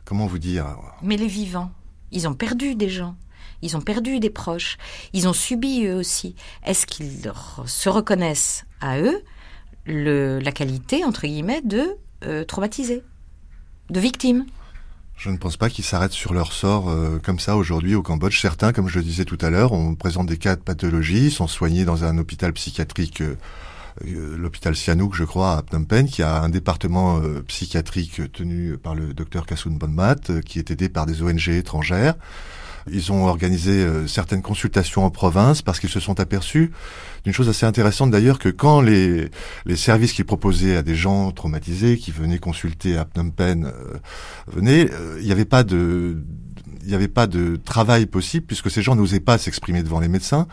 comment vous dire? Mais les vivants, ils ont perdu des gens ils ont perdu des proches, ils ont subi eux aussi. Est-ce qu'ils se reconnaissent à eux la qualité, entre guillemets, de euh, traumatisés, de victimes? Je ne pense pas qu'ils s'arrêtent sur leur sort euh, comme ça aujourd'hui au Cambodge. Certains, comme je le disais tout à l'heure, on présente des cas de pathologie, sont soignés dans un hôpital psychiatrique, euh, l'hôpital Sihanouk, je crois, à Phnom Penh, qui a un département psychiatrique tenu par le docteur Kassoun Bonmat, qui est aidé par des ONG étrangères. Ils ont organisé euh, certaines consultations en province parce qu'ils se sont aperçus d'une chose assez intéressante d'ailleurs que quand les, les services qu'ils proposaient à des gens traumatisés qui venaient consulter à Phnom Penh euh, venaient, euh, il n'y avait pas de il n'y avait pas de travail possible puisque ces gens n'osaient pas s'exprimer devant les médecins.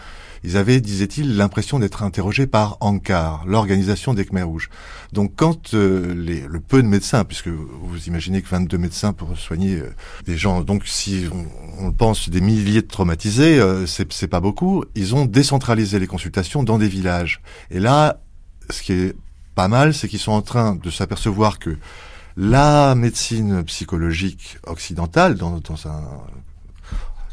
Ils avaient, disait-il, l'impression d'être interrogés par ANCAR, l'organisation des Khmer Rouges. Donc quand euh, les, le peu de médecins, puisque vous imaginez que 22 médecins pour soigner euh, des gens, donc si on, on, pense des milliers de traumatisés, euh, c'est pas beaucoup, ils ont décentralisé les consultations dans des villages. Et là, ce qui est pas mal, c'est qu'ils sont en train de s'apercevoir que la médecine psychologique occidentale dans, un,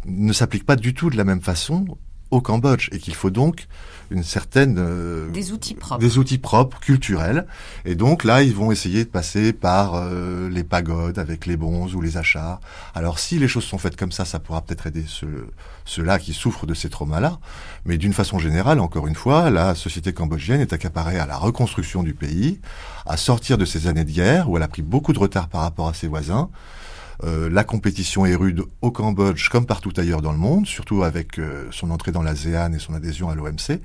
ne s'applique pas du tout de la même façon au Cambodge et qu'il faut donc une certaine euh, des outils propres, des outils propres culturels. Et donc là, ils vont essayer de passer par euh, les pagodes avec les bons ou les achats. Alors si les choses sont faites comme ça, ça pourra peut-être aider ceux, ceux-là qui souffrent de ces traumas-là. Mais d'une façon générale, encore une fois, la société cambodgienne est accaparée à la reconstruction du pays, à sortir de ces années de guerre où elle a pris beaucoup de retard par rapport à ses voisins. Euh, la compétition est rude au Cambodge comme partout ailleurs dans le monde, surtout avec euh, son entrée dans l'ASEAN et son adhésion à l'OMC.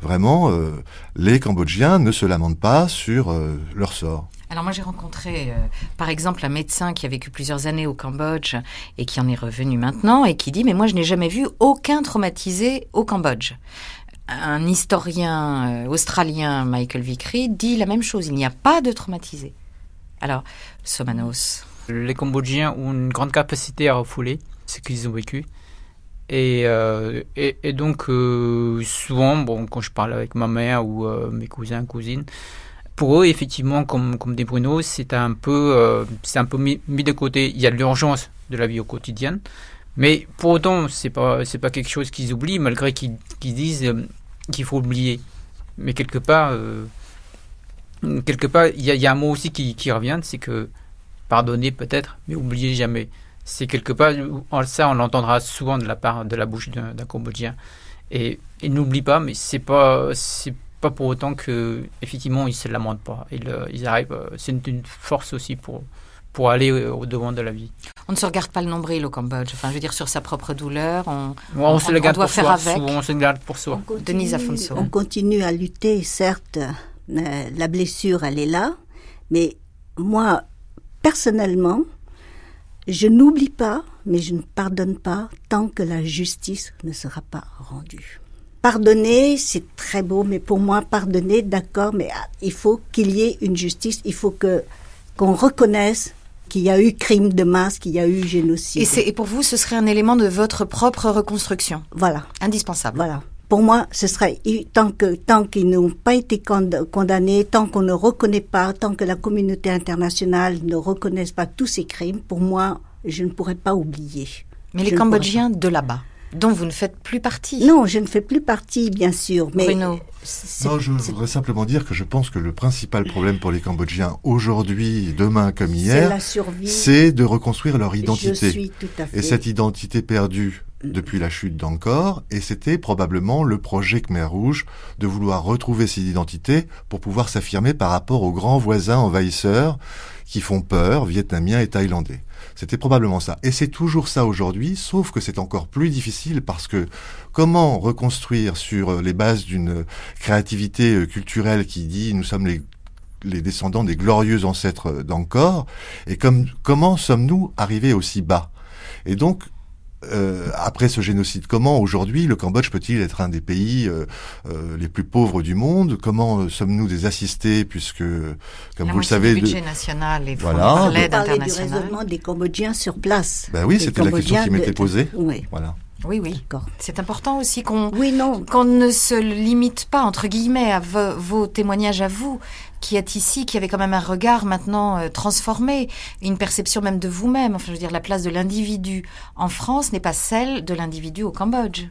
Vraiment, euh, les Cambodgiens ne se lamentent pas sur leur sort. Alors moi j'ai rencontré par exemple un médecin qui a vécu plusieurs années au Cambodge et qui en est revenu maintenant et qui dit mais moi je n'ai jamais vu aucun traumatisé au Cambodge. Un historien australien, Michael Vickery, dit la même chose, il n'y a pas de traumatisé. Alors, Somanos, les Cambodgiens ont une grande capacité à refouler ce qu'ils ont vécu. Et, euh, et, donc, euh, souvent, bon, quand je parle avec ma mère ou euh, mes cousins, cousines, pour eux, effectivement, comme, comme des Bruno, c'est un peu, c'est un peu mis, de côté. Il y a l'urgence de la vie au quotidien. Mais pour autant, c'est pas, c'est pas quelque chose qu'ils oublient, malgré qu'ils, disent qu'il faut oublier. Mais quelque part, quelque part, il y, a un mot aussi qui revient, c'est que pardonner peut-être, mais oublier jamais. C'est quelque part, ça on l'entendra souvent de la part de la bouche d'un Cambodgien. Et il n'oublie pas, mais c'est pas, c'est pas pour autant que effectivement ils se lamentent pas. Ils, euh, ils arrivent, euh, c'est une, force aussi pour pour aller au devant de la vie. On ne se regarde pas le nombril au Cambodge. Enfin, je veux dire sur sa propre douleur, on, on, se le garde doit pour faire soi, avec. on se le garde pour soi. Denise Afonso. On continue à lutter, certes. Euh, la blessure, elle est là, mais moi, personnellement, je n'oublie pas, mais je ne pardonne pas tant que la justice ne sera pas rendue. Pardonner, c'est très beau, mais pour moi, pardonner, d'accord, mais ah, il faut qu'il y ait une justice, il faut que qu'on reconnaisse qu'il y a eu crime de masse, qu'il y a eu génocide. Et, et pour vous, ce serait un élément de votre propre reconstruction Voilà. Indispensable. Voilà pour moi, ce serait tant que tant qu'ils n'ont pas été condamnés, tant qu'on ne reconnaît pas, tant que la communauté internationale ne reconnaisse pas tous ces crimes, pour moi, je ne pourrais pas oublier. Mais les Cambodgiens de là-bas, dont vous ne faites plus partie. Non, je ne fais plus partie, bien sûr. Mais Bruno. Non, je voudrais simplement dire que je pense que le principal problème pour les Cambodgiens aujourd'hui, demain comme hier, c'est de reconstruire leur identité. Et cette identité perdue depuis la chute d'Angkor, et c'était probablement le projet Khmer Rouge de vouloir retrouver cette identité pour pouvoir s'affirmer par rapport aux grands voisins envahisseurs qui font peur, vietnamiens et thaïlandais. C'était probablement ça. Et c'est toujours ça aujourd'hui, sauf que c'est encore plus difficile parce que comment reconstruire sur les bases d'une créativité euh, culturelle qui dit nous sommes les les descendants des glorieux ancêtres d'Angkor, et comme, comment sommes-nous arrivés aussi bas? Et donc, euh, après ce génocide, comment aujourd'hui le Cambodge peut-il être un des pays euh, euh, les plus pauvres du monde? Comment sommes-nous des assistés puisque, comme vous le savez, le budget national et voilà, l'aide internationale. du des Cambodgiens sur place. Ben oui, c'était la question qui m'était posée. Oui. Voilà. Oui, oui. C'est important aussi qu'on qu'on ne se limite pas, entre guillemets, à vos témoignages à vous, qui êtes ici, qui avez quand même un regard maintenant euh, transformé, une perception même de vous-même. Enfin, je veux dire, la place de l'individu en France n'est pas celle de l'individu au Cambodge.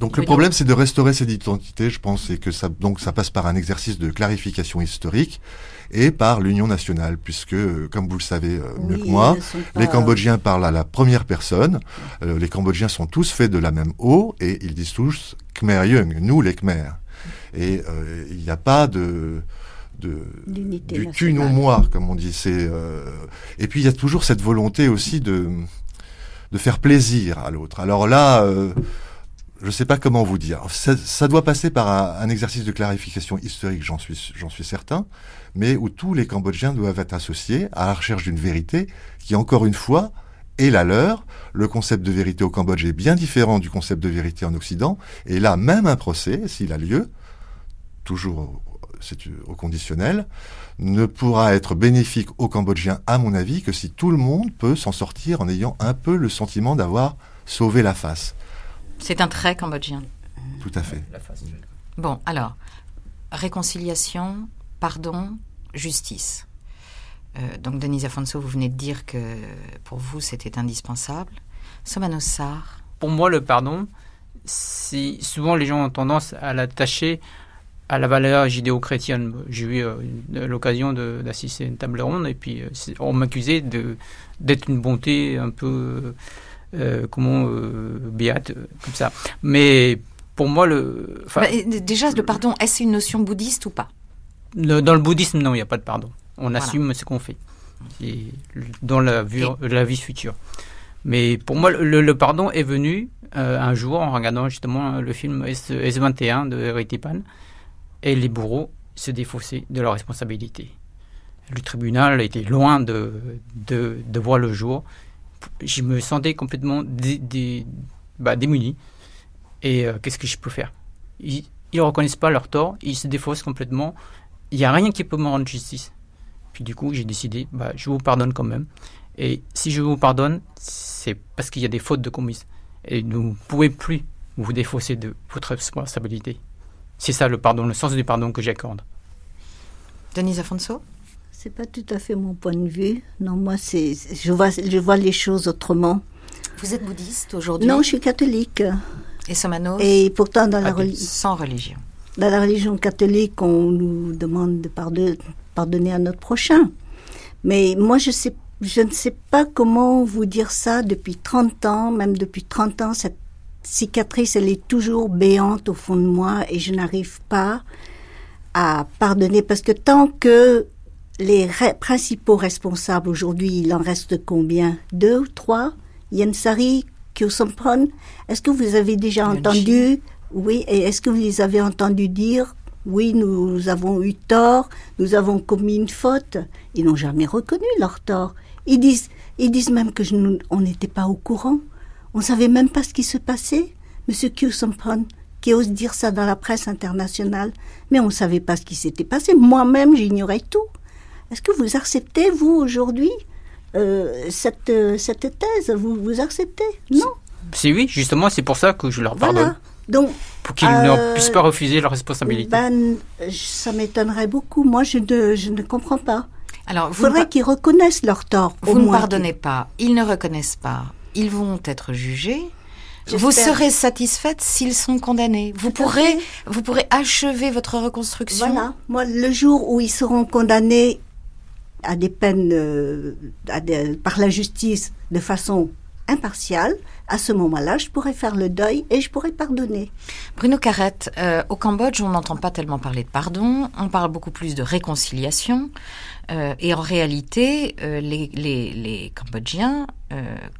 Donc le problème, c'est de restaurer cette identité, je pense, et que ça, donc ça passe par un exercice de clarification historique et par l'union nationale, puisque, euh, comme vous le savez euh, mieux que moi, les Cambodgiens parlent à la première personne. les Cambodgiens sont tous faits de la même eau et ils disent tous Khmer Yung, nous les Khmer. Et euh, il n'y a pas de du tu non moi comme on dit c'est euh, et puis il y a toujours cette volonté aussi de de faire plaisir à l'autre alors là euh, je ne sais pas comment vous dire ça, doit passer par un, exercice de clarification historique j'en suis j'en suis certain mais où tous les Cambodgiens doivent être associés à la recherche d'une vérité qui encore une fois est la leur. Le concept de vérité au Cambodge est bien différent du concept de vérité en Occident. Et là, même un procès, s'il a lieu, toujours c'est au conditionnel, ne pourra être bénéfique aux Cambodgiens, à mon avis, que si tout le monde peut s'en sortir en ayant un peu le sentiment d'avoir sauvé la face. C'est un trait cambodgien. Tout à fait. Bon, alors, réconciliation, pardon, justice. Euh, donc, Denise Afonso, vous venez de dire que pour vous, c'était indispensable. Somanosar Pour moi, le pardon, si souvent les gens ont tendance à l'attacher à la valeur judéo-chrétienne. J'ai eu euh, l'occasion d'assister à une table ronde et puis euh, on m'accusait d'être une bonté un peu euh, comment béate comme ça. Mais pour moi le bah, déjà le pardon est-ce une notion bouddhiste ou pas? Dans le bouddhisme non il n'y a pas de pardon. On assume ce qu'on fait dans la vie, la vie future. Mais pour moi, le, pardon est venu un jour en regardant justement le film S, 21 de Eric Pan et les bourreaux se défaussaient de leurs responsabilités. Le tribunal était loin de, de, voir le jour. Je me sentais complètement dé, bah, démuni. Et euh, qu'est-ce que je peux faire? Ils ne reconnaissent pas leur tort, ils se défaussent complètement. Il n'y a rien qui peut me rendre justice. Puis du coup, j'ai décidé, bah, je vous pardonne quand même. Et si je vous pardonne, c'est parce qu'il y a des fautes de commises. Et vous ne pouvez plus vous défausser de votre responsabilité. C'est ça le pardon, le sens du pardon que j'accorde. Denise Afonso? C'est pas tout à fait mon point de vue. Non, moi, c'est, je vois, je vois les choses autrement. Vous êtes bouddhiste aujourd'hui? Non, je suis catholique. Et Somanos? Et pourtant, dans la religion. Sans religion. Dans la religion catholique, on nous demande de pardonner à notre prochain. Mais moi, je, sais, je ne sais pas comment vous dire ça depuis 30 ans, même depuis 30 ans, cette cicatrice, elle est toujours béante au fond de moi et je n'arrive pas à pardonner parce que tant que les principaux responsables aujourd'hui, il en reste combien? Deux ou trois? Yensari, Kyosompon Est-ce que vous avez déjà entendu? Oui, et est-ce que vous les avez entendus dire? Oui, nous avons eu tort, nous avons commis une faute. Ils n'ont jamais reconnu leur tort. Ils disent, ils disent même que on n'était pas au courant. On ne savait même pas ce qui se passait. Monsieur Kyusompon, qui ose dire ça dans la presse internationale, mais on ne savait pas ce qui s'était passé. Moi-même, j'ignorais tout. Est-ce que vous acceptez, vous, aujourd'hui, euh, cette, euh, cette thèse? Vous, vous acceptez? Non C'est oui, justement, c'est pour ça que je leur pardonne. Voilà. Donc, pour qu'ils ne euh, puissent pas refuser leur responsabilité. Ben, ça m'étonnerait beaucoup. Moi, je ne, je ne comprends pas. Alors, il faudrait qu'ils reconnaissent leur tort. Vous ne pardonnez pas. Ils ne reconnaissent pas ils vont être jugés. Vous serez satisfaite s'ils sont condamnés. Vous pourrez, vous pourrez achever votre reconstruction. Voilà. Moi, le jour où ils seront condamnés à des peines euh, par la justice de façon impartiale, à ce moment-là, je pourrais faire le deuil et je pourrais pardonner. Bruno Carrette, euh, au Cambodge, on n'entend pas tellement parler de pardon, on parle beaucoup plus de réconciliation. Euh, et en réalité, les, Cambodgiens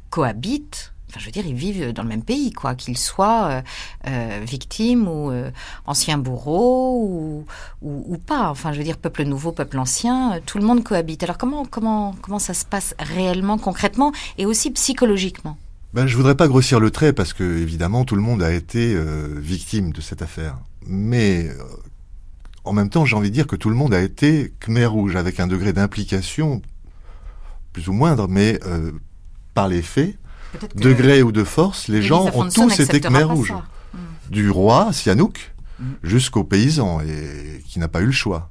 cohabitent Enfin, je veux dire, ils vivent dans le même pays, quoi, qu'ils soient victimes ou anciens bourreaux ou, ou, pas. Enfin, je veux dire, peuple nouveau, peuple ancien, tout le monde cohabite. Alors, comment, comment, comment ça se passe réellement, concrètement et aussi psychologiquement? Ben, je voudrais pas grossir le trait parce que évidemment tout le monde a été euh, victime de cette affaire. Mais euh, en même temps, j'ai envie de dire que tout le monde a été Khmer rouge avec un degré d'implication plus ou moindre, mais euh, par les faits, degré ou de force, les gens ont tous été Khmer rouge. Hmm. Du roi Sihanouk hmm. jusqu'aux paysans et qui n'a pas eu le choix.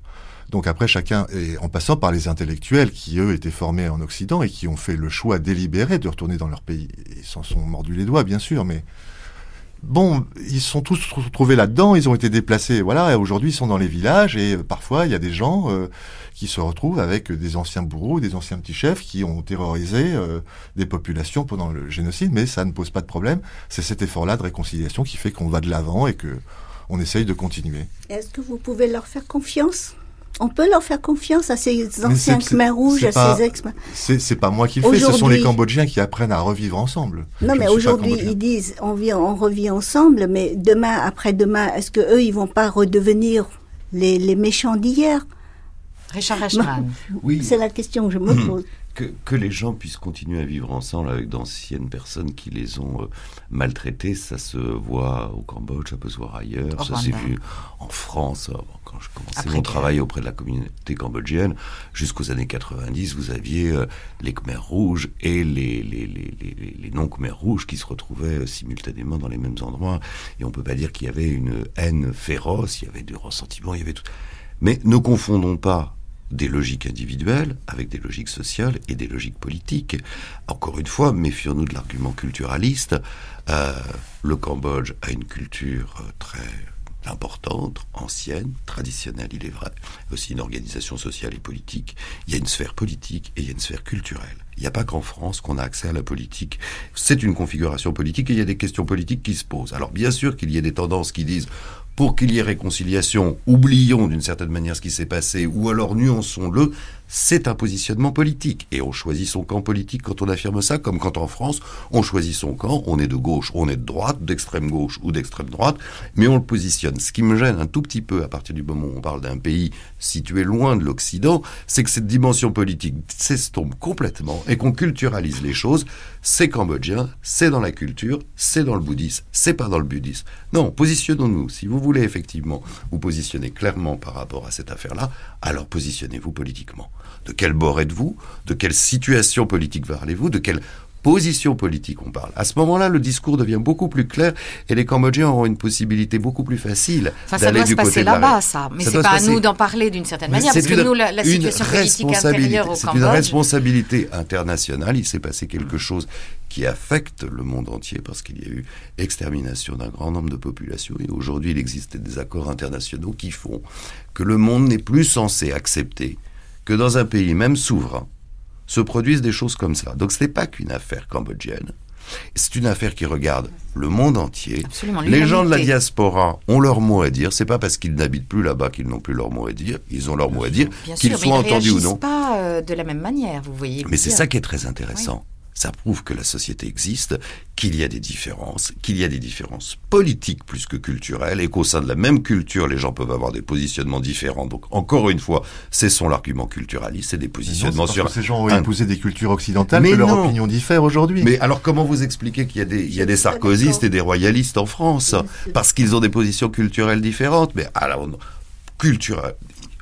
Donc après, chacun, et en passant par les intellectuels qui, eux, étaient formés en Occident et qui ont fait le choix délibéré de retourner dans leur pays. Ils s'en sont mordus les doigts, bien sûr, mais bon, ils sont tous retrouvés là-dedans, ils ont été déplacés, voilà, et aujourd'hui ils sont dans les villages, et euh, parfois il y a des gens euh, qui se retrouvent avec des anciens bourreaux, des anciens petits chefs qui ont terrorisé euh, des populations pendant le génocide, mais ça ne pose pas de problème. C'est cet effort-là de réconciliation qui fait qu'on va de l'avant et que on essaye de continuer. Est-ce que vous pouvez leur faire confiance? On peut leur faire confiance à ces anciens Khmer rouges, à ces ex. C'est pas moi qui le fais, ce sont les Cambodgiens qui apprennent à revivre ensemble. Non, mais aujourd'hui ils disent on vit, on revit ensemble, mais demain, après-demain, est-ce que eux ils vont pas redevenir les, les méchants d'hier? Richard Ashman. Oui. C'est la question que je me pose que, que, les gens puissent continuer à vivre ensemble avec d'anciennes personnes qui les ont euh, maltraités, ça se voit au Cambodge, ça peut se voir ailleurs, ça s'est vu en France. Euh, quand je commençais mon travail auprès de la communauté cambodgienne, jusqu'aux années 90, vous aviez euh, les Khmers rouges et les, les, les, les non-Khmers rouges qui se retrouvaient simultanément dans les mêmes endroits. Et on peut pas dire qu'il y avait une haine féroce, il y avait du ressentiment, il y avait tout. Mais ne confondons pas des logiques individuelles avec des logiques sociales et des logiques politiques. Encore une fois, méfions-nous de l'argument culturaliste. Euh, le Cambodge a une culture euh, très importante, ancienne, traditionnelle, il est vrai, aussi une organisation sociale et politique. Il y a une sphère politique et il y a une sphère culturelle. Il n'y a pas qu'en France qu'on a accès à la politique. C'est une configuration politique et il y a des questions politiques qui se posent. Alors bien sûr qu'il y a des tendances qui disent pour qu'il y ait réconciliation, oublions d'une certaine manière ce qui s'est passé, ou alors nuançons-le, c'est un positionnement politique. Et on choisit son camp politique quand on affirme ça, comme quand en France, on choisit son camp, on est de gauche, on est de droite, d'extrême gauche ou d'extrême droite, mais on le positionne. Ce qui me gêne un tout petit peu à partir du moment où on parle d'un pays situé loin de l'Occident, c'est que cette dimension politique s'estompe complètement et qu'on culturalise les choses. C'est cambodgien, c'est dans la culture, c'est dans le bouddhisme, c'est pas dans le bouddhisme. Non, positionnons-nous. Si vous voulez effectivement vous positionner clairement par rapport à cette affaire-là, alors positionnez-vous politiquement. De quel bord êtes-vous? De quelle situation politique parlez-vous? De quelle position politique on parle? À ce moment-là, le discours devient beaucoup plus clair et les Cambodgiens auront une possibilité beaucoup plus facile enfin, d'aller du côté de la... Ça doit se passer là-bas, ça. Mais c'est pas à nous d'en parler d'une certaine manière, parce que nous, la, la situation politique intérieure au Cambodge... C'est une responsabilité internationale. Il s'est passé quelque chose qui affecte le monde entier parce qu'il y a eu extermination d'un grand nombre de populations et aujourd'hui il existe des accords internationaux qui font que le monde n'est plus censé accepter que dans un pays même souverain se produisent des choses comme ça. Donc ce n'est pas qu'une affaire cambodgienne. C'est une affaire qui regarde le monde entier. les gens de la diaspora ont leur mot à dire. C'est pas parce qu'ils n'habitent plus là-bas qu'ils n'ont plus leur mot à dire. Ils ont leur mot à dire, qu'ils soient entendus ou non. Pas euh, de la même manière, vous voyez. Mais c'est ça qui est très intéressant ça prouve que la société existe, qu'il y a des différences, qu'il y a des différences politiques plus que culturelles, et qu'au sein de la même culture, les gens peuvent avoir des positionnements différents. Donc, encore une fois, cessons l'argument culturaliste, c'est des positionnements sur... Que ces gens ont épousé des cultures occidentales, mais que leur opinion diffère aujourd'hui. Mais alors, comment vous expliquez qu'il y a des, il y a des sarkozystes et des royalistes en France Parce qu'ils ont des positions culturelles différentes? Mais alors, culturel,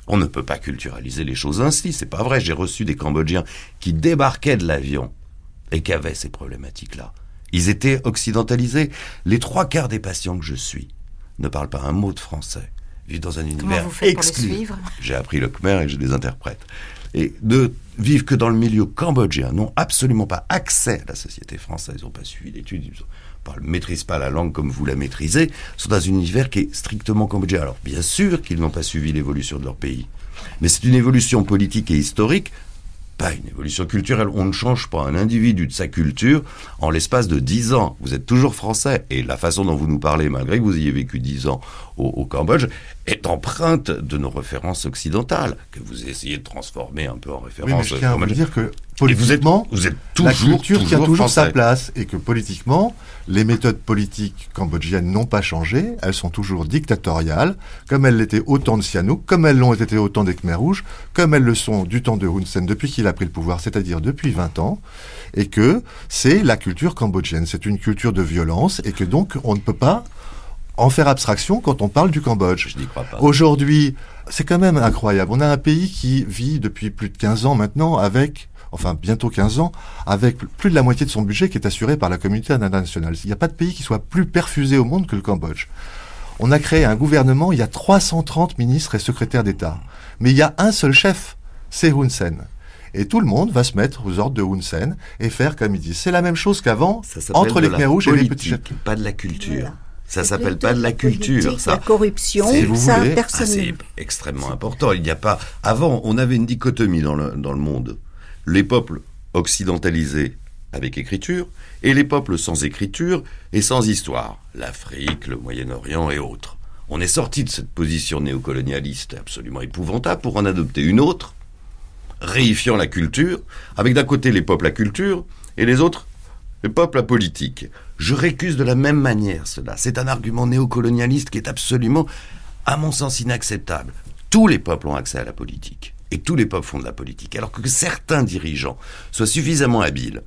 on ne peut pas culturaliser les choses ainsi, c'est pas vrai. J'ai reçu des Cambodgiens qui débarquaient de l'avion et qui avaient ces problématiques-là. Ils étaient occidentalisés. Les trois quarts des patients que je suis ne parlent pas un mot de français, vivent dans un univers exclu. J'ai appris le khmer et je les interprète. Et ne vivent que dans le milieu cambodgien, n'ont absolument pas accès à la société française, ils n'ont pas suivi l'étude, ils ne maîtrisent pas la langue comme vous la maîtrisez, sont dans un univers qui est strictement cambodgien. Alors bien sûr qu'ils n'ont pas suivi l'évolution de leur pays, mais c'est une évolution politique et historique pas une évolution culturelle. On ne change pas un individu de sa culture en l'espace de dix ans. Vous êtes toujours français. Et la façon dont vous nous parlez, malgré que vous ayez vécu dix ans au, Cambodge, est empreinte de nos références occidentales, que vous essayez de transformer un peu en référence. Oui, mais je dire que politiquement, vous êtes, toujours, la culture qui a toujours sa place et que politiquement, les méthodes politiques cambodgiennes n'ont pas changé, elles sont toujours dictatoriales, comme elles l'étaient au temps de Sihanouk, comme elles l'ont été au temps des Khmer Rouges, comme elles le sont du temps de Hun Sen depuis qu'il a pris le pouvoir, c'est-à-dire depuis 20 ans, et que c'est la culture cambodgienne, c'est une culture de violence, et que donc on ne peut pas en faire abstraction quand on parle du Cambodge. Je n'y crois pas. Aujourd'hui, c'est quand même incroyable. On a un pays qui vit depuis plus de 15 ans maintenant avec enfin bientôt 15 ans, avec plus de la moitié de son budget qui est assuré par la communauté internationale. Il n'y a pas de pays qui soit plus perfusé au monde que le Cambodge. On a créé un gouvernement, il y a 330 ministres et secrétaires d'État. Mais il y a un seul chef, c'est Hun Sen. Et tout le monde va se mettre aux ordres de Hun Sen et faire comme il dit. C'est la même chose qu'avant, entre les Khmer rouges et les petits Pas de la culture. Ça s'appelle pas de la culture, ça. La corruption, ça, ah, c'est extrêmement important. Il n'y a pas. Avant, on avait une dichotomie dans le, dans le monde. Les peuples occidentalisés avec écriture et les peuples sans écriture et sans histoire. L'Afrique, le Moyen-Orient et autres. On est sorti de cette position néocolonialiste absolument épouvantable pour en adopter une autre, réifiant la culture, avec d'un côté les peuples à culture et les autres les peuples à politique. Je récuse de la même manière cela. C'est un argument néocolonialiste qui est absolument, à mon sens, inacceptable. Tous les peuples ont accès à la politique. Et tous les peuples font de la politique. Alors que certains dirigeants soient suffisamment habiles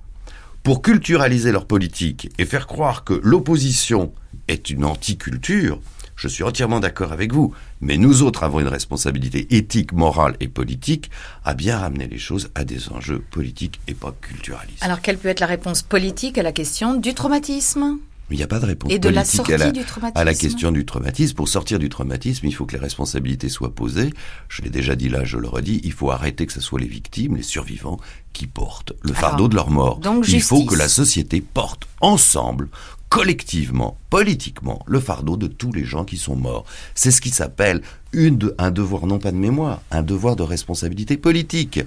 pour culturaliser leur politique et faire croire que l'opposition est une anticulture, je suis entièrement d'accord avec vous. Mais nous autres avons une responsabilité éthique, morale et politique à bien ramener les choses à des enjeux politiques et pas culturalistes. Alors quelle peut être la réponse politique à la question du traumatisme? Il n'y a pas de réponse Et de la politique sortie à, la, du à la question du traumatisme. Pour sortir du traumatisme, il faut que les responsabilités soient posées. Je l'ai déjà dit là, je le redis, il faut arrêter que ce soit les victimes, les survivants, qui portent le Alors, fardeau de leur mort. donc il faut que la société porte ensemble, collectivement, politiquement, le fardeau de tous les gens qui sont morts. C'est ce qui s'appelle de- un devoir non pas de mémoire, un devoir de responsabilité politique.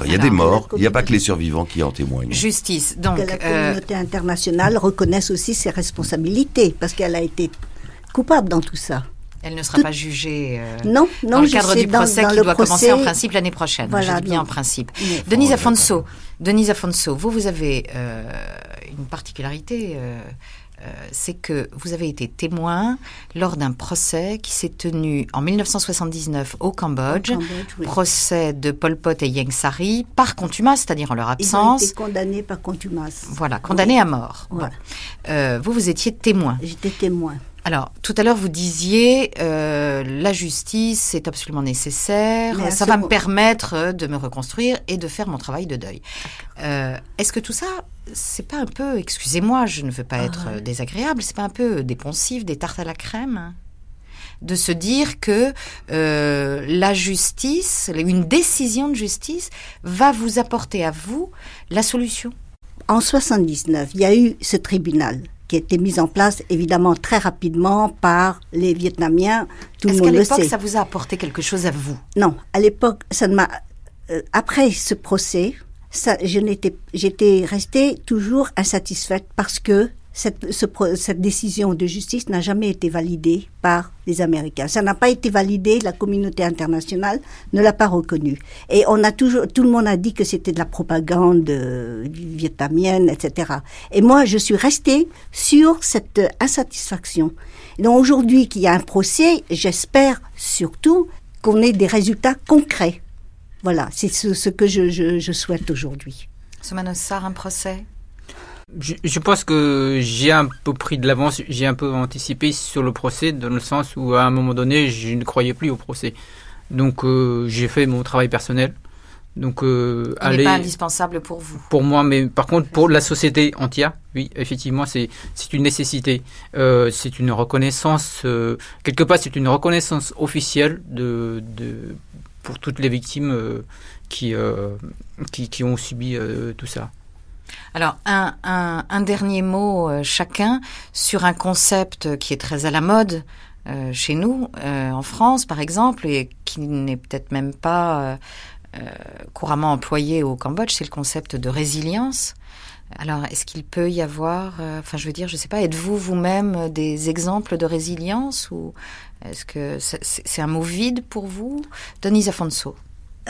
Quand il y a Alors, des morts, il n'y a pas que les survivants qui en témoignent. Justice. Donc, que la euh, communauté internationale reconnaisse aussi ses responsabilités, parce qu'elle a été coupable dans tout ça. elle ne sera tout- pas jugée euh, Non, non, dans le cadre sais, du dans- procès dans qui le doit commencer en principe l'année prochaine. Voilà, je dis bien non. en principe. Denise Oh, Afonso, Denise Afonso, vous, vous avez euh, une particularité, c'est que vous avez été témoin lors d'un procès qui s'est tenu en 1979 au Cambodge. Au Cambodge, oui. Procès de Pol Pot et Ieng Sari par contumace, c'est-à-dire en leur Ils ont été absence. condamnés par contumace. Voilà, condamnés à mort. Bon. Euh, vous, vous étiez témoin. J'étais témoin. Alors, tout à l'heure, vous disiez, euh, la justice, c'est absolument nécessaire, Mais ça va me permettre de me reconstruire et de faire mon travail de deuil. Euh, Est-ce que tout ça, c'est pas un peu, excusez-moi, je ne veux pas Ah être ouais. désagréable, c'est pas un peu des poncifs, des tartes à la crème de se dire que euh, la justice, une décision de justice, va vous apporter à vous la solution? En 79, il y a eu ce tribunal qui a été mis en place évidemment très rapidement par les Vietnamiens. Tout le Est-ce qu'à monde le l'époque, sait. ça vous a apporté quelque chose à vous? Non, à l'époque, ça ne m'a. euh, après ce procès, ça, je n'étais, j'étais restée toujours insatisfaite parce que cette, décision de justice n'a jamais été validée par les Américains. Ça n'a pas été validé, la communauté internationale ne l'a pas reconnu. Et on a toujours, tout le monde a dit que c'était de la propagande euh, vietnamienne, etc. Et moi, je suis restée sur cette insatisfaction. Donc aujourd'hui qu'il y a un procès, j'espère surtout qu'on ait des résultats concrets. Voilà, c'est ce, que je, souhaite aujourd'hui. Soumanossar, un procès Je, je pense que j'ai un peu pris de l'avance, j'ai un peu anticipé sur le procès, dans le sens où à un moment donné, je ne croyais plus au procès. Donc euh, j'ai fait mon travail personnel. Donc euh, Il aller pas indispensable pour vous. pour moi, mais par contre pour la société entière, oui, effectivement, c'est c'est une nécessité. Euh, c'est une reconnaissance euh, quelque part, c'est une reconnaissance officielle de, de pour toutes les victimes qui, qui qui ont subi tout ça. Alors, un, dernier mot euh, chacun sur un concept qui est très à la mode euh, chez nous, euh, en France par exemple, et qui n'est peut-être même pas couramment employé au Cambodge, c'est le concept de résilience. Alors, est-ce qu'il peut y avoir, enfin, je veux dire, je sais pas, êtes-vous vous-même des exemples de résilience ou est-ce que c'est c'est un mot vide pour vous, Denise Afonso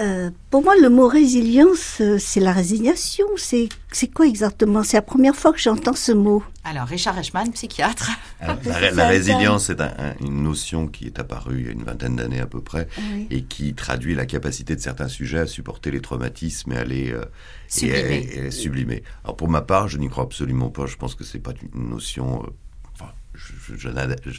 Euh, pour moi, le mot résilience, euh, c'est la résignation. C'est quoi exactement? C'est la première fois que j'entends ce mot. Alors, Richard Reichmann, psychiatre. Alors, Qu'est-ce la, résilience, c'est un- un- une notion qui est apparue il y a une vingtaine d'années à peu près Oui. et qui traduit la capacité de certains sujets à supporter les traumatismes et à les euh, et- Sublimer. et- et sublimer. Alors pour ma part, je n'y crois absolument pas. Je pense que c'est pas une notion. euh, je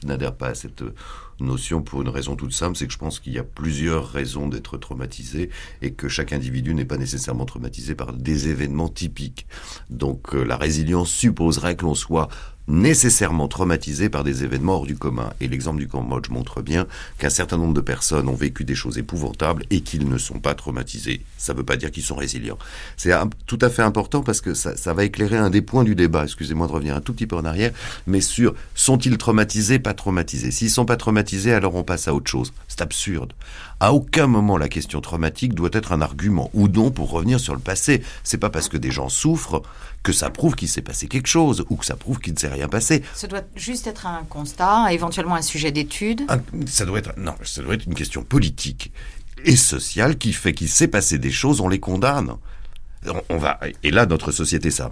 n'adhère pas à cette euh, notion pour une raison toute simple, c'est que je pense qu'il y a plusieurs raisons d'être traumatisé et que chaque individu n'est pas nécessairement traumatisé par des événements typiques. Donc euh, la résilience supposerait que l'on soit nécessairement traumatisé par des événements hors du commun. Et l'exemple du Cambodge montre bien qu'un certain nombre de personnes ont vécu des choses épouvantables et qu'ils ne sont pas traumatisés. Ça ne veut pas dire qu'ils sont résilients. C'est tout à fait important parce que ça, va éclairer un des points du débat. Excusez-moi de revenir un tout petit peu en arrière, mais sur sont-ils traumatisés, pas traumatisés? S'ils sont pas traumatisés, alors on passe à autre chose. C'est absurde. À aucun moment la question traumatique doit être un argument ou non pour revenir sur le passé. C'est pas parce que des gens souffrent que ça prouve qu'il s'est passé quelque chose ou que ça prouve qu'il ne s'est rien passé. Ce doit juste être un constat, éventuellement un sujet d'étude. Ça doit être non, ça doit être une question politique et sociale qui fait qu'il s'est passé des choses, on les condamne. On, on va et là notre société ça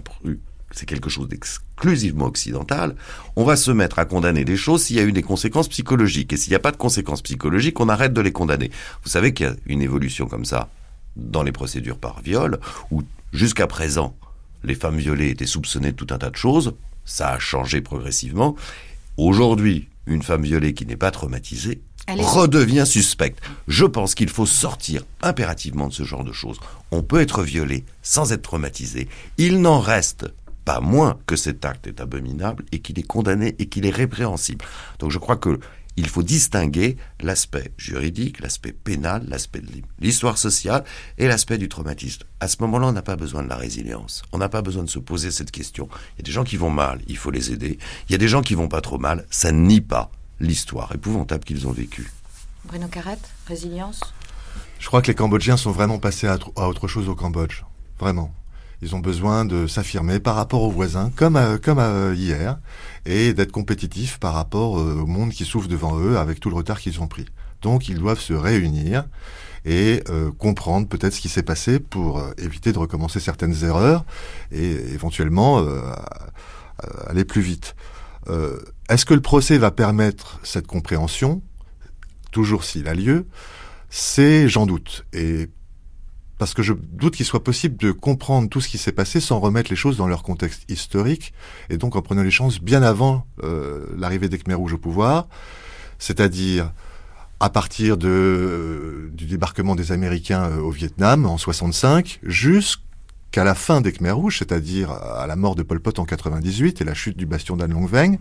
c'est quelque chose d'exclusivement occidental. On va se mettre à condamner des choses s'il y a eu des conséquences psychologiques et s'il n'y a pas de conséquences psychologiques, on arrête de les condamner. Vous savez qu'il y a une évolution comme ça dans les procédures par viol où jusqu'à présent les femmes violées étaient soupçonnées de tout un tas de choses. Ça a changé progressivement. Aujourd'hui, une femme violée qui n'est pas traumatisée redevient suspecte. Je pense qu'il faut sortir impérativement de ce genre de choses. On peut être violé sans être traumatisé. Il n'en reste pas moins que cet acte est abominable et qu'il est condamné et qu'il est répréhensible. Donc je crois que il faut distinguer l'aspect juridique, l'aspect pénal, l'aspect de l'histoire sociale et l'aspect du traumatisme. À ce moment-là, on n'a pas besoin de la résilience. On n'a pas besoin de se poser cette question. Il y a des gens qui vont mal, il faut les aider. Il y a des gens qui vont pas trop mal, ça nie pas l'histoire épouvantable qu'ils ont vécue. Bruno Carrette, résilience? Je crois que les Cambodgiens sont vraiment passés à, autre chose au Cambodge. Vraiment. Ils ont besoin de s'affirmer par rapport aux voisins, comme, comme hier, et d'être compétitifs par rapport euh, au monde qui souffre devant eux avec tout le retard qu'ils ont pris. Donc ils doivent se réunir et euh, comprendre peut-être ce qui s'est passé pour euh, éviter de recommencer certaines erreurs et éventuellement aller plus vite. Est-ce que le procès va permettre cette compréhension? Toujours s'il a lieu, c'est j'en doute. Parce que je doute qu'il soit possible de comprendre tout ce qui s'est passé sans remettre les choses dans leur contexte historique, et donc en prenant les chances bien avant euh, l'arrivée des Khmer Rouges au pouvoir, c'est-à-dire à partir euh, du débarquement des Américains euh, au Vietnam en 65, jusqu'à la fin des Khmer Rouges, c'est-à-dire à la mort de Pol Pot en 98 et la chute du bastion d'An Long Veng,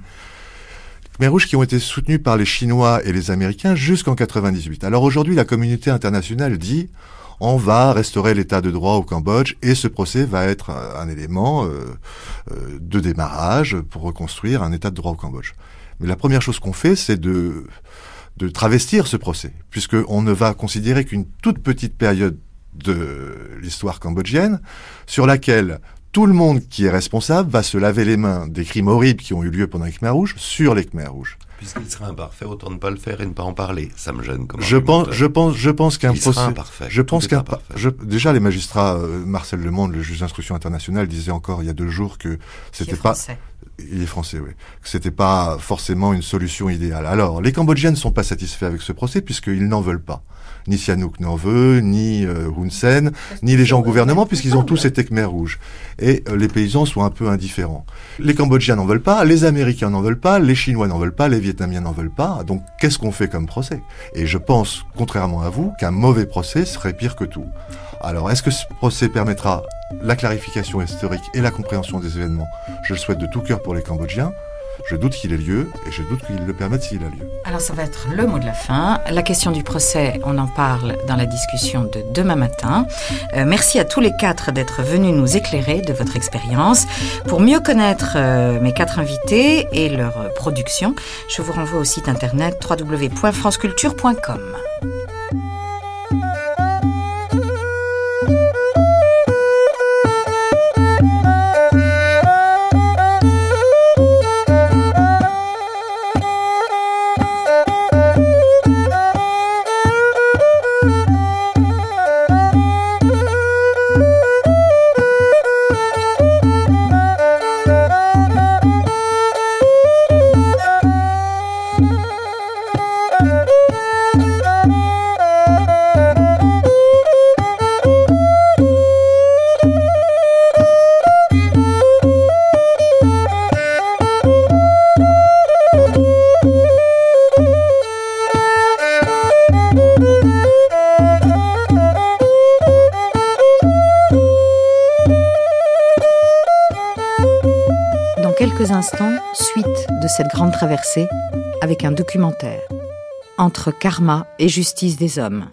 Khmer Rouges qui ont été soutenus par les Chinois et les Américains jusqu'en 98. Alors aujourd'hui, la communauté internationale dit on va restaurer l'état de droit au Cambodge et ce procès va être un élément euh, euh, de démarrage pour reconstruire un état de droit au Cambodge. Mais la première chose qu'on fait, c'est de, de travestir ce procès, puisqu'on ne va considérer qu'une toute petite période de l'histoire cambodgienne, sur laquelle tout le monde qui est responsable va se laver les mains des crimes horribles qui ont eu lieu pendant les Khmer Rouges sur les Khmer Rouges. Puisqu'il sera imparfait, autant ne pas le faire et ne pas en parler. Ça me gêne comme Je pense, je pense, je pense qu'un procès. Imparfait. Je pense qu'un. Déjà, les magistrats, euh, Marcel Lemonde, le juge d'instruction international, disait encore il y a deux jours que c'était pas. Il est français, oui. Que c'était pas forcément une solution idéale. Alors, les Cambodgiens ne sont pas satisfaits avec ce procès puisqu'ils n'en veulent pas ni Sihanouk n'en veut, ni euh, Hun Sen, ni les gens au gouvernement, puisqu'ils ont tous été Khmer rouges. Et euh, les paysans sont un peu indifférents. Les Cambodgiens n'en veulent pas, les Américains n'en veulent pas, les Chinois n'en veulent pas, les Vietnamiens n'en veulent pas. Donc qu'est-ce qu'on fait comme procès? Et je pense, contrairement à vous, qu'un mauvais procès serait pire que tout. Alors, est-ce que ce procès permettra la clarification historique et la compréhension des événements Je le souhaite de tout cœur pour les Cambodgiens. Je doute qu'il ait lieu et je doute qu'il le permette s'il a lieu. Alors ça va être le mot de la fin. La question du procès, on en parle dans la discussion de demain matin. Euh, merci à tous les quatre d'être venus nous éclairer de votre expérience. Pour mieux connaître euh, mes quatre invités et leur production, je vous renvoie au site internet www.franceculture.com. cette grande traversée avec un documentaire Entre karma et justice des hommes.